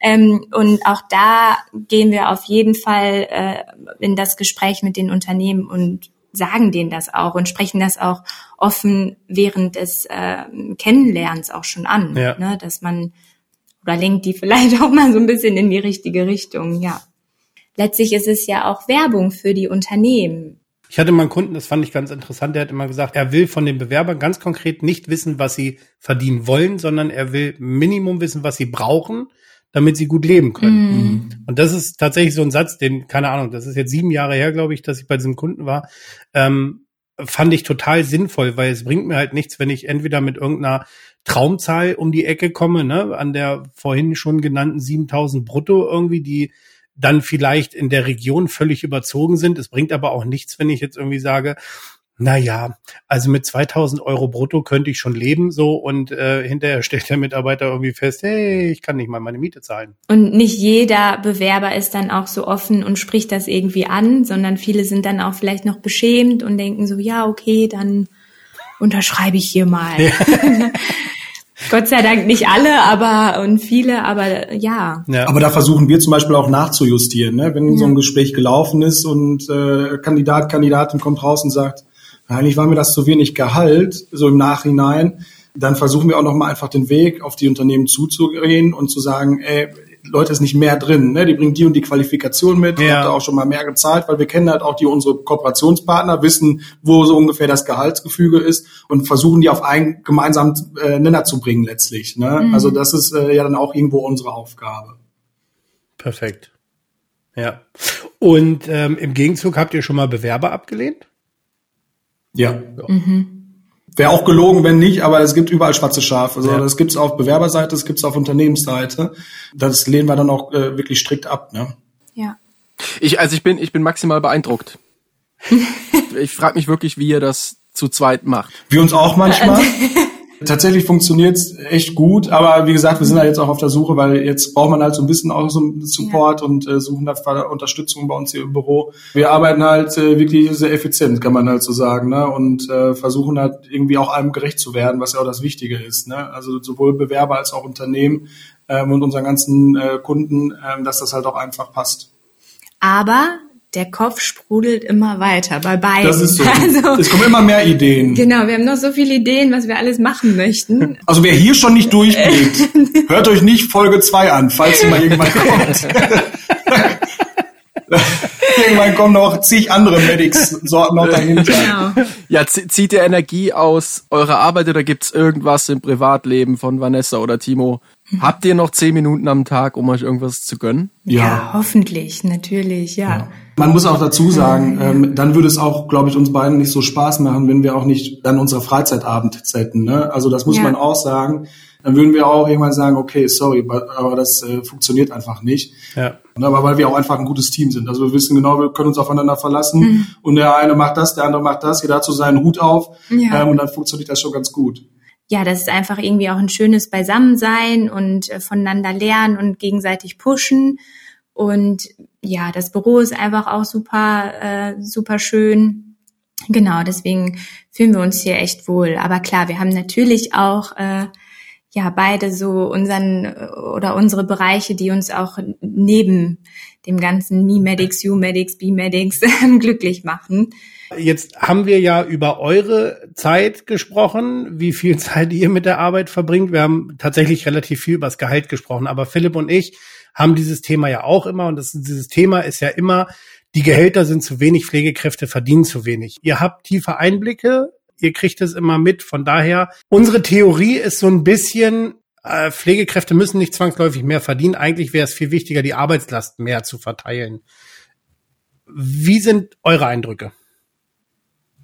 Ja. Ähm, und auch da gehen wir auf jeden Fall äh, in das Gespräch mit den Unternehmen und sagen denen das auch und sprechen das auch offen während des äh, Kennenlernens auch schon an, ja. ne, dass man oder lenkt die vielleicht auch mal so ein bisschen in die richtige Richtung, ja. Letztlich ist es ja auch Werbung für die Unternehmen. Ich hatte mal einen Kunden, das fand ich ganz interessant, der hat immer gesagt, er will von den Bewerbern ganz konkret nicht wissen, was sie verdienen wollen, sondern er will Minimum wissen, was sie brauchen, damit sie gut leben können. Mhm. Und das ist tatsächlich so ein Satz, den, keine Ahnung, das ist jetzt sieben Jahre her, glaube ich, dass ich bei diesem Kunden war, ähm, fand ich total sinnvoll, weil es bringt mir halt nichts, wenn ich entweder mit irgendeiner Traumzahl um die Ecke komme, ne, an der vorhin schon genannten 7000 brutto irgendwie, die dann vielleicht in der Region völlig überzogen sind. Es bringt aber auch nichts, wenn ich jetzt irgendwie sage, na ja, also mit 2000 Euro brutto könnte ich schon leben, so und äh, hinterher stellt der Mitarbeiter irgendwie fest, hey, ich kann nicht mal meine Miete zahlen. Und nicht jeder Bewerber ist dann auch so offen und spricht das irgendwie an, sondern viele sind dann auch vielleicht noch beschämt und denken so, ja, okay, dann unterschreibe ich hier mal. Ja. Gott sei Dank nicht alle, aber und viele, aber ja. ja. Aber da versuchen wir zum Beispiel auch nachzujustieren, ne? wenn ja. so ein Gespräch gelaufen ist und äh, Kandidat, Kandidatin kommt raus und sagt, eigentlich war mir das zu wenig Gehalt, so im Nachhinein. Dann versuchen wir auch nochmal einfach den Weg auf die Unternehmen zuzugehen und zu sagen, ey, Leute ist nicht mehr drin, ne? die bringen die und die Qualifikation mit, ja. habt da auch schon mal mehr gezahlt, weil wir kennen halt auch die unsere Kooperationspartner, wissen, wo so ungefähr das Gehaltsgefüge ist und versuchen die auf einen gemeinsamen äh, Nenner zu bringen letztlich. Ne? Mhm. Also das ist äh, ja dann auch irgendwo unsere Aufgabe. Perfekt. Ja. Und ähm, im Gegenzug habt ihr schon mal Bewerber abgelehnt? Ja. ja. Mhm. Wäre auch gelogen, wenn nicht, aber es gibt überall schwarze Schafe. Also ja. das gibt's auf Bewerberseite, das gibt's auf Unternehmensseite. Das lehnen wir dann auch äh, wirklich strikt ab. Ne? Ja. Ich, also ich bin, ich bin maximal beeindruckt. ich frage mich wirklich, wie ihr das zu zweit macht. Wir uns auch manchmal. Tatsächlich funktioniert's echt gut, aber wie gesagt, wir sind da jetzt auch auf der Suche, weil jetzt braucht man halt so ein bisschen auch so einen Support ja. und äh, suchen da Unterstützung bei uns hier im Büro. Wir arbeiten halt äh, wirklich sehr effizient, kann man halt so sagen, ne? und äh, versuchen halt irgendwie auch allem gerecht zu werden, was ja auch das Wichtige ist. Ne? Also sowohl Bewerber als auch Unternehmen ähm, und unseren ganzen äh, Kunden, ähm, dass das halt auch einfach passt. Aber der Kopf sprudelt immer weiter bei beiden. Das ist so. Also, es kommen immer mehr Ideen. Genau, wir haben noch so viele Ideen, was wir alles machen möchten. Also wer hier schon nicht durchblickt, hört euch nicht Folge 2 an, falls sie mal irgendwann kommt. irgendwann kommen noch zig andere Medics-Sorten noch dahinter. Genau. Ja, zieht ihr Energie aus eurer Arbeit oder gibt's irgendwas im Privatleben von Vanessa oder Timo, Habt ihr noch zehn Minuten am Tag, um euch irgendwas zu gönnen? Ja, ja hoffentlich, natürlich, ja. ja. Man muss auch dazu sagen, ähm, dann würde es auch, glaube ich, uns beiden nicht so Spaß machen, wenn wir auch nicht dann unsere Freizeitabend hätten. Ne? Also das muss ja. man auch sagen. Dann würden wir auch irgendwann sagen, okay, sorry, aber das äh, funktioniert einfach nicht. Ja. Aber weil wir auch einfach ein gutes Team sind. Also wir wissen genau, wir können uns aufeinander verlassen. Mhm. Und der eine macht das, der andere macht das, jeder hat so seinen Hut auf. Ja. Ähm, und dann funktioniert das schon ganz gut ja, das ist einfach irgendwie auch ein schönes Beisammensein und äh, voneinander lernen und gegenseitig pushen. Und ja, das Büro ist einfach auch super, äh, super schön. Genau, deswegen fühlen wir uns hier echt wohl. Aber klar, wir haben natürlich auch äh, ja beide so unseren oder unsere Bereiche, die uns auch neben dem ganzen Me-Medics, You-Medics, B-Medics glücklich machen. Jetzt haben wir ja über eure Zeit gesprochen, wie viel Zeit ihr mit der Arbeit verbringt. Wir haben tatsächlich relativ viel über das Gehalt gesprochen, aber Philipp und ich haben dieses Thema ja auch immer und das, dieses Thema ist ja immer, die Gehälter sind zu wenig, Pflegekräfte verdienen zu wenig. Ihr habt tiefe Einblicke, ihr kriegt es immer mit. Von daher, unsere Theorie ist so ein bisschen, äh, Pflegekräfte müssen nicht zwangsläufig mehr verdienen. Eigentlich wäre es viel wichtiger, die Arbeitslast mehr zu verteilen. Wie sind eure Eindrücke?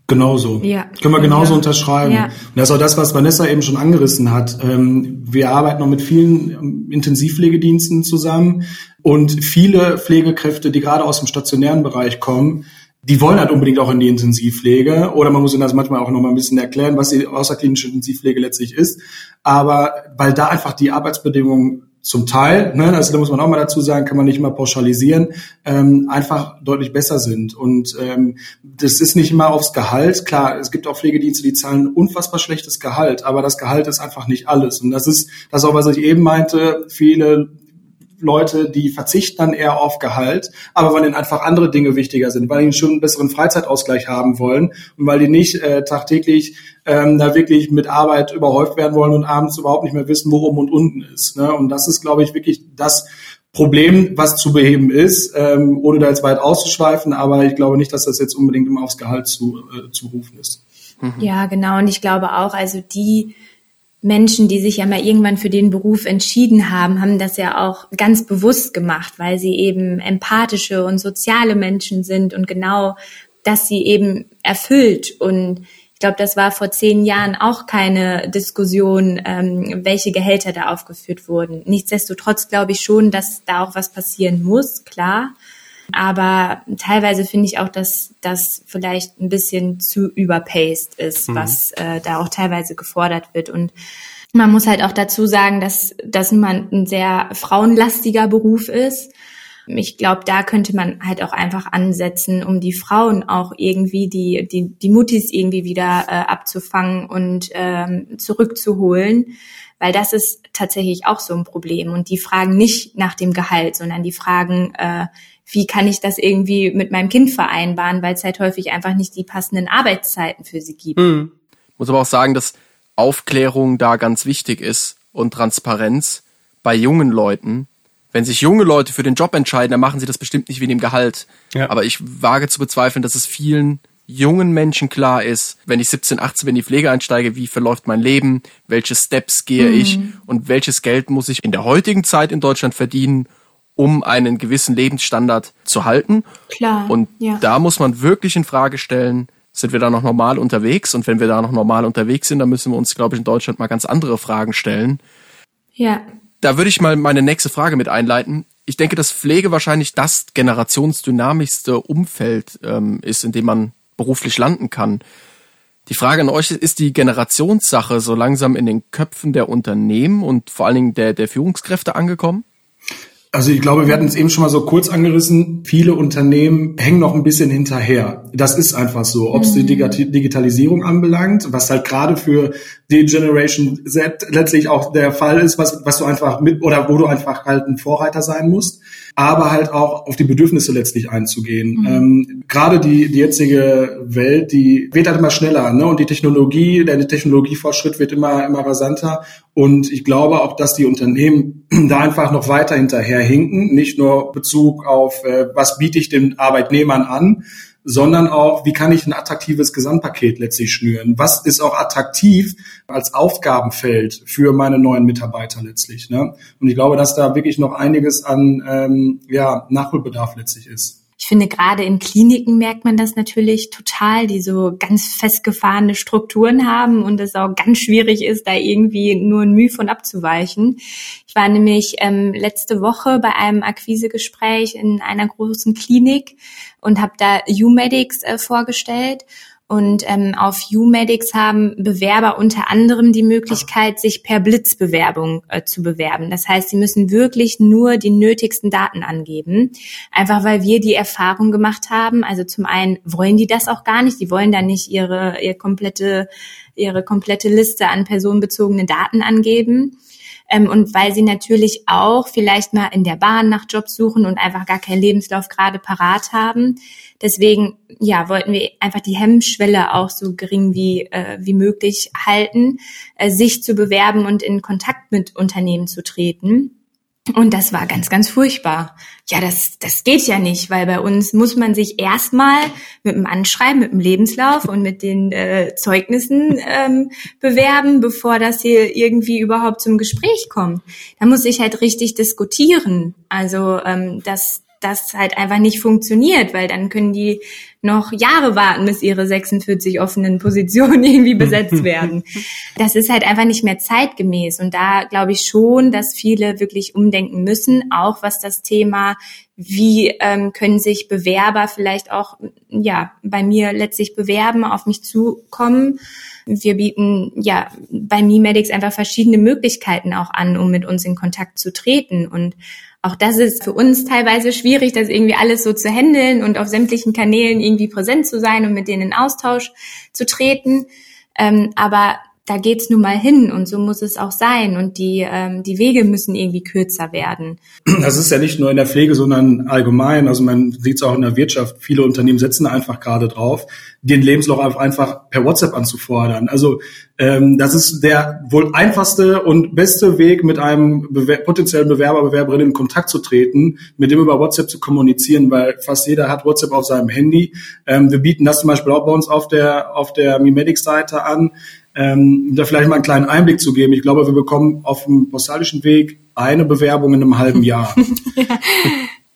Genauso. Ja. Können wir genauso Ja. unterschreiben. Ja. Und das ist auch das, was Vanessa eben schon angerissen hat. Ähm, wir arbeiten noch mit vielen ähm, Intensivpflegediensten zusammen und viele Pflegekräfte, die gerade aus dem stationären Bereich kommen, die wollen halt unbedingt auch in die Intensivpflege oder man muss ihnen das manchmal auch noch mal ein bisschen erklären, was die außerklinische Intensivpflege letztlich ist. Aber weil da einfach die Arbeitsbedingungen zum Teil, ne, also da muss man auch mal dazu sagen, kann man nicht immer pauschalisieren, ähm, einfach deutlich besser sind. Und ähm, das ist nicht immer aufs Gehalt. Klar, es gibt auch Pflegedienste, die zahlen unfassbar schlechtes Gehalt, aber das Gehalt ist einfach nicht alles. Und das ist das auch, was ich eben meinte, viele Leute, die verzichten dann eher auf Gehalt, aber weil ihnen einfach andere Dinge wichtiger sind, weil ihnen schon einen besseren Freizeitausgleich haben wollen und weil die nicht äh, tagtäglich ähm, da wirklich mit Arbeit überhäuft werden wollen und abends überhaupt nicht mehr wissen, wo oben und unten ist. Ne? Und das ist, glaube ich, wirklich das Problem, was zu beheben ist, ähm, ohne da jetzt weit auszuschweifen, aber ich glaube nicht, dass das jetzt unbedingt immer aufs Gehalt zu, äh, zu rufen ist. Ja, genau. Und ich glaube auch, also die Menschen, die sich ja mal irgendwann für den Beruf entschieden haben, haben das ja auch ganz bewusst gemacht, weil sie eben empathische und soziale Menschen sind und genau das sie eben erfüllt. Und ich glaube, das war vor zehn Jahren auch keine Diskussion, ähm, welche Gehälter da aufgeführt wurden. Nichtsdestotrotz glaube ich schon, dass da auch was passieren muss, klar. Aber teilweise finde ich auch, dass das vielleicht ein bisschen zu überpaced ist, was äh, da auch teilweise gefordert wird. Und man muss halt auch dazu sagen, dass das nun mal ein sehr frauenlastiger Beruf ist. Ich glaube, da könnte man halt auch einfach ansetzen, um die Frauen auch irgendwie, die, die, die Muttis irgendwie wieder äh, abzufangen und ähm, zurückzuholen. Weil das ist tatsächlich auch so ein Problem. Und die fragen nicht nach dem Gehalt, sondern die fragen, äh, wie kann ich das irgendwie mit meinem Kind vereinbaren, weil es halt häufig einfach nicht die passenden Arbeitszeiten für sie gibt. Hm. Muss aber auch sagen, dass Aufklärung da ganz wichtig ist und Transparenz bei jungen Leuten. Wenn sich junge Leute für den Job entscheiden, dann machen sie das bestimmt nicht wegen dem Gehalt. Ja. Aber ich wage zu bezweifeln, dass es vielen jungen Menschen klar ist, wenn ich 17, 18 in die Pflege einsteige, wie verläuft mein Leben, welche Steps gehe ich und welches Geld muss ich in der heutigen Zeit in Deutschland verdienen, um einen gewissen Lebensstandard zu halten. Klar. Und ja. da muss man wirklich in Frage stellen, sind wir da noch normal unterwegs? Und wenn wir da noch normal unterwegs sind, dann müssen wir uns, glaube ich, in Deutschland mal ganz andere Fragen stellen. ja. Da würde ich mal meine nächste Frage mit einleiten. Ich denke, dass Pflege wahrscheinlich das generationsdynamischste Umfeld ähm, ist, in dem man beruflich landen kann. Die Frage an euch ist die Generationssache so langsam in den Köpfen der Unternehmen und vor allen Dingen der, der Führungskräfte angekommen? Also ich glaube, wir hatten es eben schon mal so kurz angerissen. Viele Unternehmen hängen noch ein bisschen hinterher. Das ist einfach so. Ob es die Digita- Digitalisierung anbelangt, was halt gerade für die Generation Z letztlich auch der Fall ist, was, was du einfach mit oder wo du einfach halt ein Vorreiter sein musst, aber halt auch auf die Bedürfnisse letztlich einzugehen. Ähm, gerade die, die jetzige Welt, die wird halt immer schneller, ne? Und die Technologie, der Technologiefortschritt wird immer, immer rasanter. Und ich glaube auch, dass die Unternehmen da einfach noch weiter hinterher hinken, nicht nur Bezug auf, äh, was biete ich den Arbeitnehmern an, sondern auch, wie kann ich ein attraktives Gesamtpaket letztlich schnüren? Was ist auch attraktiv als Aufgabenfeld für meine neuen Mitarbeiter letztlich? Ne? Und ich glaube, dass da wirklich noch einiges an ähm, ja, Nachholbedarf letztlich ist. Ich finde, gerade in Kliniken merkt man das natürlich total, die so ganz festgefahrene Strukturen haben und es auch ganz schwierig ist, da irgendwie nur ein Mühe von abzuweichen. Ich war nämlich ähm, letzte Woche bei einem Akquisegespräch in einer großen Klinik und habe da U-Medics äh, vorgestellt. Und ähm, auf UMedics haben Bewerber unter anderem die Möglichkeit, sich per Blitzbewerbung äh, zu bewerben. Das heißt, sie müssen wirklich nur die nötigsten Daten angeben. Einfach weil wir die Erfahrung gemacht haben. Also zum einen wollen die das auch gar nicht. Die wollen da nicht ihre, ihre komplette, ihre komplette Liste an personenbezogenen Daten angeben. Ähm, und weil sie natürlich auch vielleicht mal in der Bahn nach Jobs suchen und einfach gar keinen Lebenslauf gerade parat haben. Deswegen, ja, wollten wir einfach die Hemmschwelle auch so gering wie, äh, wie möglich halten, äh, sich zu bewerben und in Kontakt mit Unternehmen zu treten. Und das war ganz, ganz furchtbar. Ja, das, das geht ja nicht, weil bei uns muss man sich erstmal mit dem Anschreiben, mit dem Lebenslauf und mit den äh, Zeugnissen ähm, bewerben, bevor das hier irgendwie überhaupt zum Gespräch kommt. Da muss ich halt richtig diskutieren. Also ähm, das, das halt einfach nicht funktioniert, weil dann können die noch Jahre warten, bis ihre 46 offenen Positionen irgendwie besetzt werden. Das ist halt einfach nicht mehr zeitgemäß. Und da glaube ich schon, dass viele wirklich umdenken müssen, auch was das Thema, wie ähm, können sich Bewerber vielleicht auch ja bei mir letztlich bewerben, auf mich zukommen. Wir bieten ja bei MeMedics einfach verschiedene Möglichkeiten auch an, um mit uns in Kontakt zu treten. Und auch das ist für uns teilweise schwierig, das irgendwie alles so zu handeln und auf sämtlichen Kanälen irgendwie präsent zu sein und mit denen in Austausch zu treten. Ähm, aber da geht's nun mal hin und so muss es auch sein und die ähm, die Wege müssen irgendwie kürzer werden. Das ist ja nicht nur in der Pflege, sondern allgemein. Also man sieht es auch in der Wirtschaft. Viele Unternehmen setzen einfach gerade drauf, den Lebenslauf einfach per WhatsApp anzufordern. Also ähm, das ist der wohl einfachste und beste Weg, mit einem Bewer potenziellen Bewerber, Bewerberin in Kontakt zu treten, mit dem über WhatsApp zu kommunizieren, weil fast jeder hat WhatsApp auf seinem Handy. Ähm, wir bieten das zum Beispiel auch bei uns auf der auf der Mimedic-Seite an ähm, da vielleicht mal einen kleinen Einblick zu geben. Ich glaube, wir bekommen auf dem postalischen Weg eine Bewerbung in einem halben Jahr.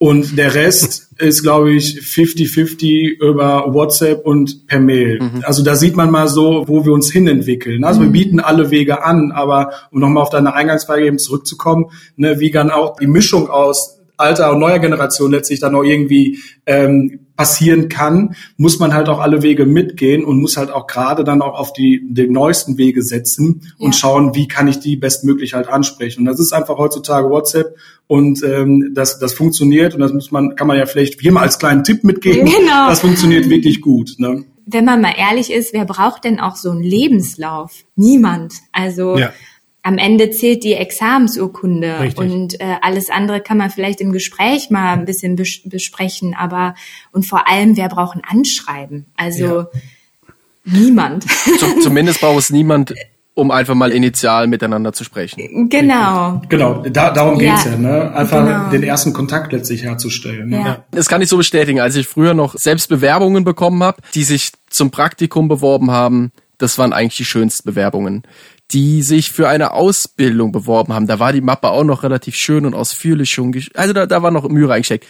Und der Rest ist, glaube ich, 50-50 über WhatsApp und per Mail. Mhm. Also da sieht man mal so, wo wir uns hinentwickeln. Also mhm. wir bieten alle Wege an, aber um nochmal auf deine Eingangsfrage eben zurückzukommen, ne, wie dann auch die Mischung aus alter und neuer Generation letztlich dann auch irgendwie ähm, passieren kann, muss man halt auch alle Wege mitgehen und muss halt auch gerade dann auch auf die, die neuesten Wege setzen und ja. schauen, wie kann ich die bestmöglich halt ansprechen. Und das ist einfach heutzutage WhatsApp und ähm, das, das funktioniert und das muss man, kann man ja vielleicht hier mal als kleinen Tipp mitgeben. Genau. Das funktioniert wirklich gut. Ne? Wenn man mal ehrlich ist, wer braucht denn auch so einen Lebenslauf? Niemand. Also ja am Ende zählt die Examensurkunde Richtig. und äh, alles andere kann man vielleicht im Gespräch mal ein bisschen bes besprechen, aber und vor allem, wer braucht ein Anschreiben? Also ja. niemand. Zumindest braucht es niemand, um einfach mal initial miteinander zu sprechen. Genau. Genau, da, darum geht's ja, ja ne? Einfach genau. den ersten Kontakt letztlich herzustellen. Ja. ja. Das kann ich so bestätigen. Als ich früher noch selbst Bewerbungen bekommen habe, die sich zum Praktikum beworben haben, das waren eigentlich die schönsten Bewerbungen die sich für eine Ausbildung beworben haben. Da war die Mappe auch noch relativ schön und ausführlich schon. Also da, da war noch Mühe reingesteckt.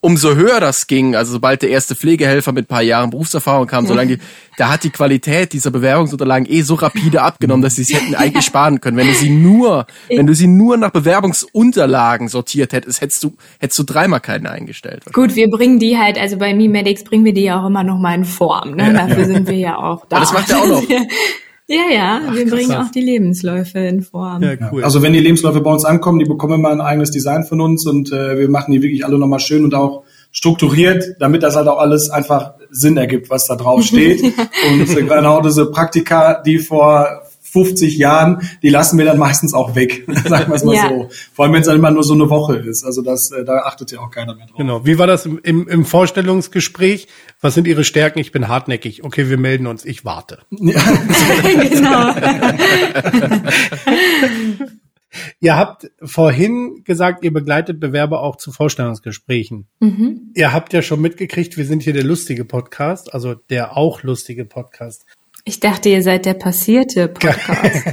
Umso höher das ging, also sobald der erste Pflegehelfer mit ein paar Jahren Berufserfahrung kam, solange die, da hat die Qualität dieser Bewerbungsunterlagen eh so rapide abgenommen, dass sie es hätten eigentlich sparen können. Wenn du sie nur, wenn du sie nur nach Bewerbungsunterlagen sortiert hättest, hättest du, hättest du dreimal keinen eingestellt. Gut, wir bringen die halt, also bei MeMedics bringen wir die ja auch immer noch mal in Form. Ne? Ja. Dafür sind wir ja auch da. Aber das macht ja auch noch. Ja, ja, Ach, wir bringen auch die Lebensläufe in Form. Ja, cool. Also wenn die Lebensläufe bei uns ankommen, die bekommen immer ein eigenes Design von uns und äh, wir machen die wirklich alle nochmal schön und auch strukturiert, damit das halt auch alles einfach Sinn ergibt, was da drauf steht. und äh, genau diese Praktika, die vor 50 Jahren, die lassen wir dann meistens auch weg, sagen wir es mal ja. so. Vor allem, wenn es dann immer nur so eine Woche ist. Also das, äh, da achtet ja auch keiner mehr drauf. Genau. Wie war das im, im, im Vorstellungsgespräch? Was sind Ihre Stärken? Ich bin hartnäckig. Okay, wir melden uns. Ich warte. Ja. genau. Ihr habt vorhin gesagt, ihr begleitet Bewerber auch zu Vorstellungsgesprächen. Mhm. Ihr habt ja schon mitgekriegt, wir sind hier der lustige Podcast, also der auch lustige Podcast. Ich dachte, ihr seid der passierte Podcast.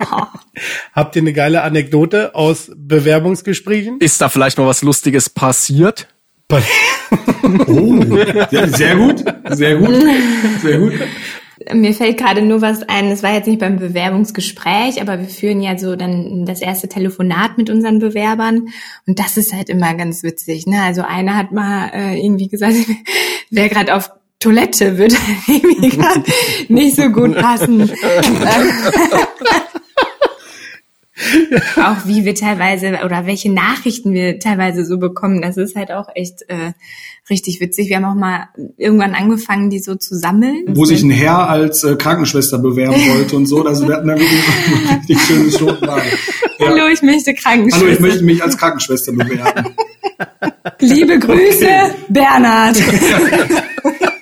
oh. Habt ihr eine geile Anekdote aus Bewerbungsgesprächen? Ist da vielleicht noch was Lustiges passiert? oh, sehr gut, sehr gut, sehr gut. Mir fällt gerade nur was ein, das war jetzt nicht beim Bewerbungsgespräch, aber wir führen ja so dann das erste Telefonat mit unseren Bewerbern und das ist halt immer ganz witzig. Ne? Also einer hat mal äh, irgendwie gesagt, wer gerade auf Toilette würde gerade nicht so gut passen. auch wie wir teilweise oder welche Nachrichten wir teilweise so bekommen, das ist halt auch echt äh, richtig witzig. Wir haben auch mal irgendwann angefangen, die so zu sammeln. Wo sich ein Herr als äh, Krankenschwester bewerben wollte und so. Also wir hatten da wirklich eine richtig schöne Stundenlage. Ja. Hallo, ich möchte Krankenschwester. Hallo, ich möchte mich als Krankenschwester bewerben. Liebe Grüße, okay. Bernhard.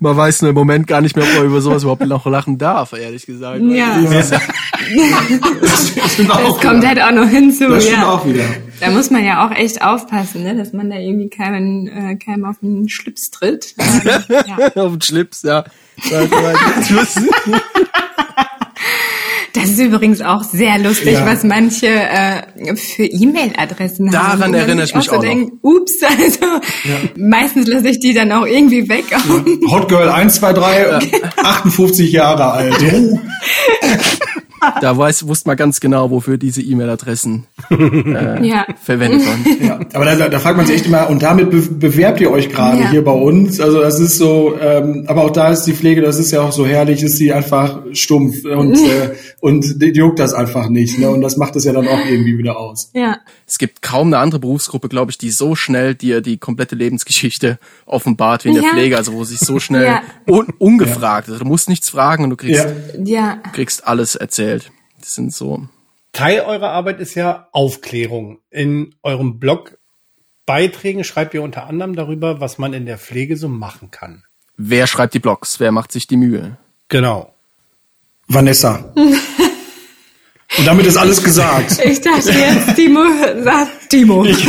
Man weiß nur im Moment gar nicht mehr, ob man über sowas überhaupt noch lachen darf, ehrlich gesagt. Ja. Das, das, kommt halt auch noch hinzu. Das stimmt ja. auch wieder. Da muss man ja auch echt aufpassen, ne? dass man da irgendwie keinen, äh, keinem auf den Schlips tritt. Ähm, ja. auf den Schlips, ja. Das ist übrigens auch sehr lustig, ja. was manche äh, für E-Mail-Adressen haben. Daran erinnere ich mich auch, so denk, Ups, also ja. meistens lasse ich die dann auch irgendwie weg. Ja. Hotgirl 123, 58 Jahre alt. Da weiß, wusste man ganz genau, wofür diese E-Mail-Adressen äh, ja. verwendet waren. Ja, aber da, da fragt man sich echt immer, und damit be bewerbt ihr euch gerade ja. hier bei uns? Also das ist so, ähm, aber auch da ist die Pflege, das ist ja auch so herrlich, ist sie einfach stumpf und, äh, und die juckt das einfach nicht. Ne? Und das macht es ja dann auch irgendwie wieder aus. Ja. Es gibt kaum eine andere Berufsgruppe, glaube ich, die so schnell dir die komplette Lebensgeschichte offenbart wie in der ja. Pflege, also wo sich so schnell ja. un ungefragt, also du musst nichts fragen und du kriegst, ja. kriegst alles erzählt. Das sind so. Teil eurer Arbeit ist ja Aufklärung. In eurem Blog Beiträgen schreibt ihr unter anderem darüber, was man in der Pflege so machen kann. Wer schreibt die Blogs? Wer macht sich die Mühe? Genau. Vanessa. Und damit ist alles gesagt. Ich dachte jetzt, Timo sagt Timo. Ich,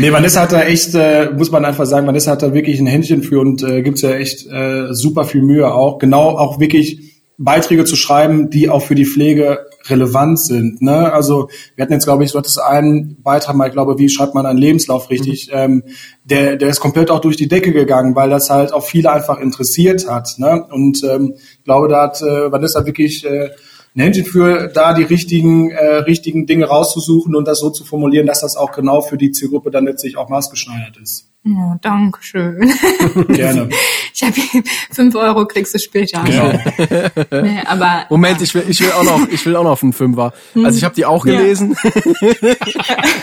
nee, Vanessa hat da echt, äh, muss man einfach sagen, Vanessa hat da wirklich ein Händchen für und äh, gibt ja echt äh, super viel Mühe auch. Genau auch wirklich Beiträge zu schreiben, die auch für die Pflege relevant sind. Ne? Also wir hatten jetzt, glaube ich, so das einen Beitrag mal, ich glaube, wie schreibt man einen Lebenslauf richtig, mhm. ähm, der, der ist komplett auch durch die Decke gegangen, weil das halt auch viele einfach interessiert hat. Ne? Und ähm, ich glaube, da hat äh, Vanessa wirklich äh, ein Händchen für, da die richtigen, äh, richtigen Dinge rauszusuchen und das so zu formulieren, dass das auch genau für die Zielgruppe dann letztlich auch maßgeschneidert ist. Oh, danke schön. Gerne. Ich habe fünf Euro kriegst du später. Genau. nee, aber Moment, ich will, ich will auch noch, ich will auch noch einen Fünfer. Also ich habe die auch gelesen. Ja.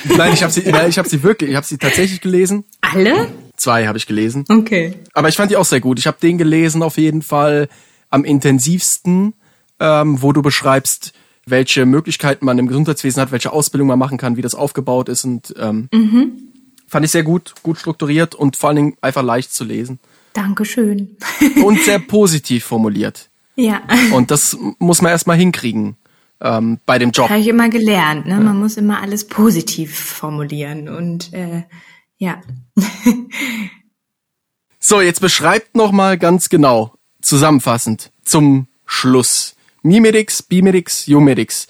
nein, ich habe sie, nein, ich habe sie wirklich, ich habe sie tatsächlich gelesen. Alle? Zwei habe ich gelesen. Okay. Aber ich fand die auch sehr gut. Ich habe den gelesen auf jeden Fall am intensivsten, ähm, wo du beschreibst, welche Möglichkeiten man im Gesundheitswesen hat, welche Ausbildung man machen kann, wie das aufgebaut ist und ähm, mhm. Fand ich sehr gut, gut strukturiert und vor allen Dingen einfach leicht zu lesen. Dankeschön. und sehr positiv formuliert. Ja. Und das muss man erstmal hinkriegen ähm, bei dem Job. Habe ich immer gelernt. Ne? Ja. Man muss immer alles positiv formulieren und äh, ja. so, jetzt beschreibt noch mal ganz genau, zusammenfassend zum Schluss. Mimedics, Bimedics, Umedics.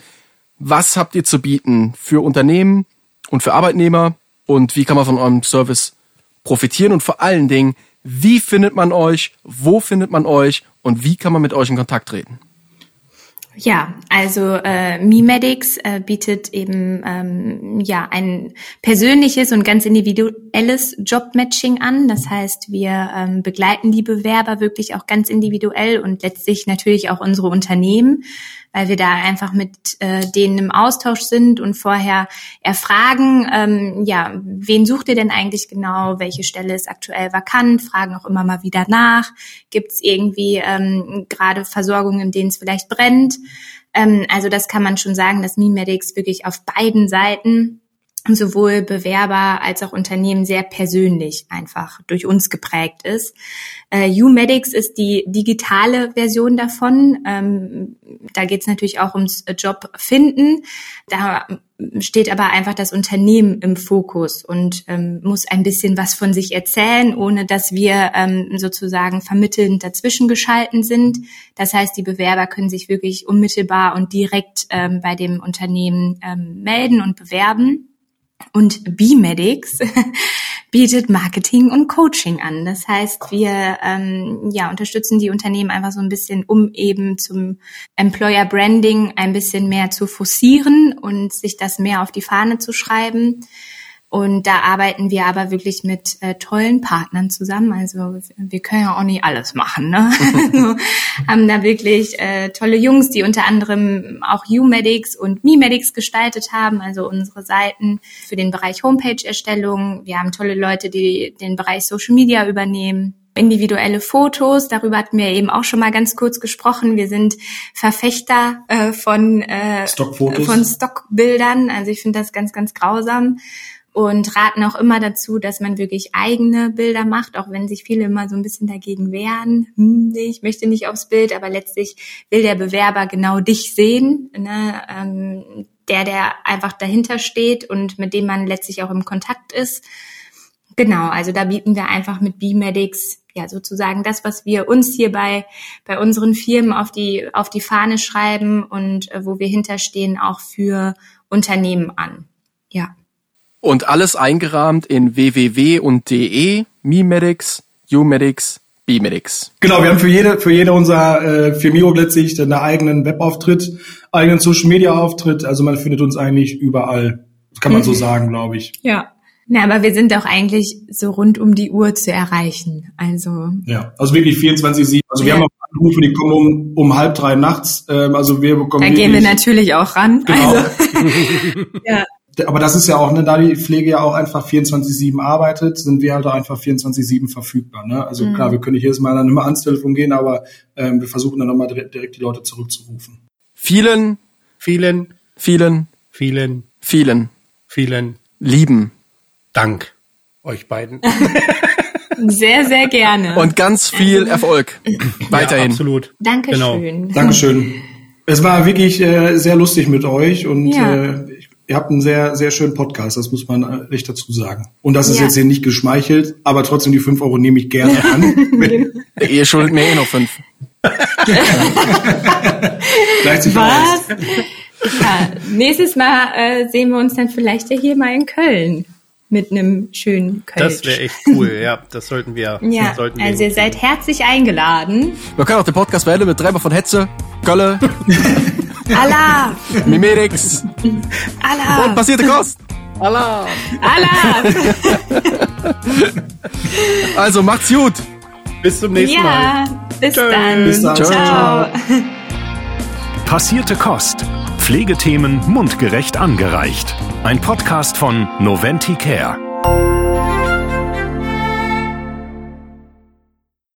Was habt ihr zu bieten für Unternehmen und für Arbeitnehmer und wie kann man von eurem Service profitieren und vor allen Dingen, wie findet man euch? Wo findet man euch? Und wie kann man mit euch in Kontakt treten? Ja, also äh, MiMedics äh, bietet eben ähm, ja ein persönliches und ganz individuelles Jobmatching an. Das heißt, wir ähm, begleiten die Bewerber wirklich auch ganz individuell und letztlich natürlich auch unsere Unternehmen weil wir da einfach mit äh, denen im Austausch sind und vorher erfragen, ähm, ja, wen sucht ihr denn eigentlich genau, welche Stelle ist aktuell vakant, fragen auch immer mal wieder nach, gibt es irgendwie ähm, gerade Versorgung, in denen es vielleicht brennt. Ähm, also das kann man schon sagen, dass MiMedics wirklich auf beiden Seiten sowohl Bewerber als auch Unternehmen sehr persönlich einfach durch uns geprägt ist. Äh, UMedics ist die digitale Version davon. Ähm, da geht es natürlich auch ums Job finden. Da steht aber einfach das Unternehmen im Fokus und ähm, muss ein bisschen was von sich erzählen, ohne dass wir ähm, sozusagen vermittelnd dazwischen geschalten sind. Das heißt, die Bewerber können sich wirklich unmittelbar und direkt ähm, bei dem Unternehmen ähm, melden und bewerben. Und B-Medics bietet Marketing und Coaching an. Das heißt, wir ähm, ja, unterstützen die Unternehmen einfach so ein bisschen, um eben zum Employer Branding ein bisschen mehr zu forcieren und sich das mehr auf die Fahne zu schreiben. Und da arbeiten wir aber wirklich mit äh, tollen Partnern zusammen. Also wir können ja auch nicht alles machen. Ne? also, haben da wirklich äh, tolle Jungs, die unter anderem auch U-Medics und Me-Medics gestaltet haben, also unsere Seiten für den Bereich Homepage-Erstellung. Wir haben tolle Leute, die den Bereich Social Media übernehmen individuelle Fotos. Darüber hatten wir eben auch schon mal ganz kurz gesprochen. Wir sind Verfechter äh, von äh, Stockfotos. von Stockbildern. Also ich finde das ganz, ganz grausam und raten auch immer dazu, dass man wirklich eigene Bilder macht, auch wenn sich viele immer so ein bisschen dagegen wehren. Hm, nee, ich möchte nicht aufs Bild, aber letztlich will der Bewerber genau dich sehen. Ne? Ähm, der, der einfach dahinter steht und mit dem man letztlich auch im Kontakt ist. Genau, also da bieten wir einfach mit B-Medics ja sozusagen das, was wir uns hier bei, bei unseren Firmen auf die, auf die Fahne schreiben und äh, wo wir hinterstehen, auch für Unternehmen an. Ja. Und alles eingerahmt in www und de, MiMedics, UMedics, B-Medics. Genau, wir haben für jede, für jede unserer äh, Firmierung letztlich einen eigenen Webauftritt, eigenen Social Media Auftritt. Also man findet uns eigentlich überall. Das kann man so mhm. sagen, glaube ich. Ja. Na, aber wir sind auch eigentlich so rund um die Uhr zu erreichen. Also. Ja, also wirklich 24-7. Also wir ja. haben auch Anrufe, die kommen um, um halb drei nachts. Ähm, also wir bekommen. Da gehen wir natürlich auch ran. Genau. Also, ja aber das ist ja auch, ne, da die Pflege ja auch einfach 24-7 arbeitet, sind wir halt auch einfach 24-7 verfügbar. Ne? Also mhm. klar, wir können nicht jedes Mal dann immer ans Telefon gehen, aber ähm, wir versuchen dann nochmal direkt, direkt die Leute zurückzurufen. Vielen, vielen, vielen, vielen, vielen, vielen lieben Dank euch beiden. Sehr, sehr gerne. Und ganz viel Erfolg. Weiterhin. Ja, absolut. Dankeschön. Genau. Dankeschön. Es war wirklich äh, sehr lustig mit euch und ja. äh, ihr habt einen sehr, sehr schönen Podcast, das muss man echt dazu sagen. Und das ist ja. jetzt hier nicht geschmeichelt, aber trotzdem die fünf Euro nehme ich gerne an. Ihr schuldet mir eh noch fünf. Was? Ja, nächstes Mal äh, sehen wir uns dann vielleicht ja hier mal in Köln mit einem schönen Kölsch. Das wäre echt cool, ja. Das sollten wir. Ja, sollten wir also ihr seid herzlich eingeladen. Wir können auch den Podcast beenden mit dreimal von Hetze, Gölle. Allah! Mimerix! Allah! Und passierte Kost! Allah! Allah! also macht's gut! Bis zum nächsten ja, Mal. Bis dann. bis dann. Ciao. Ciao. Passierte Kost. Pflegethemen mundgerecht angereicht. Ein Podcast von Noventi Care.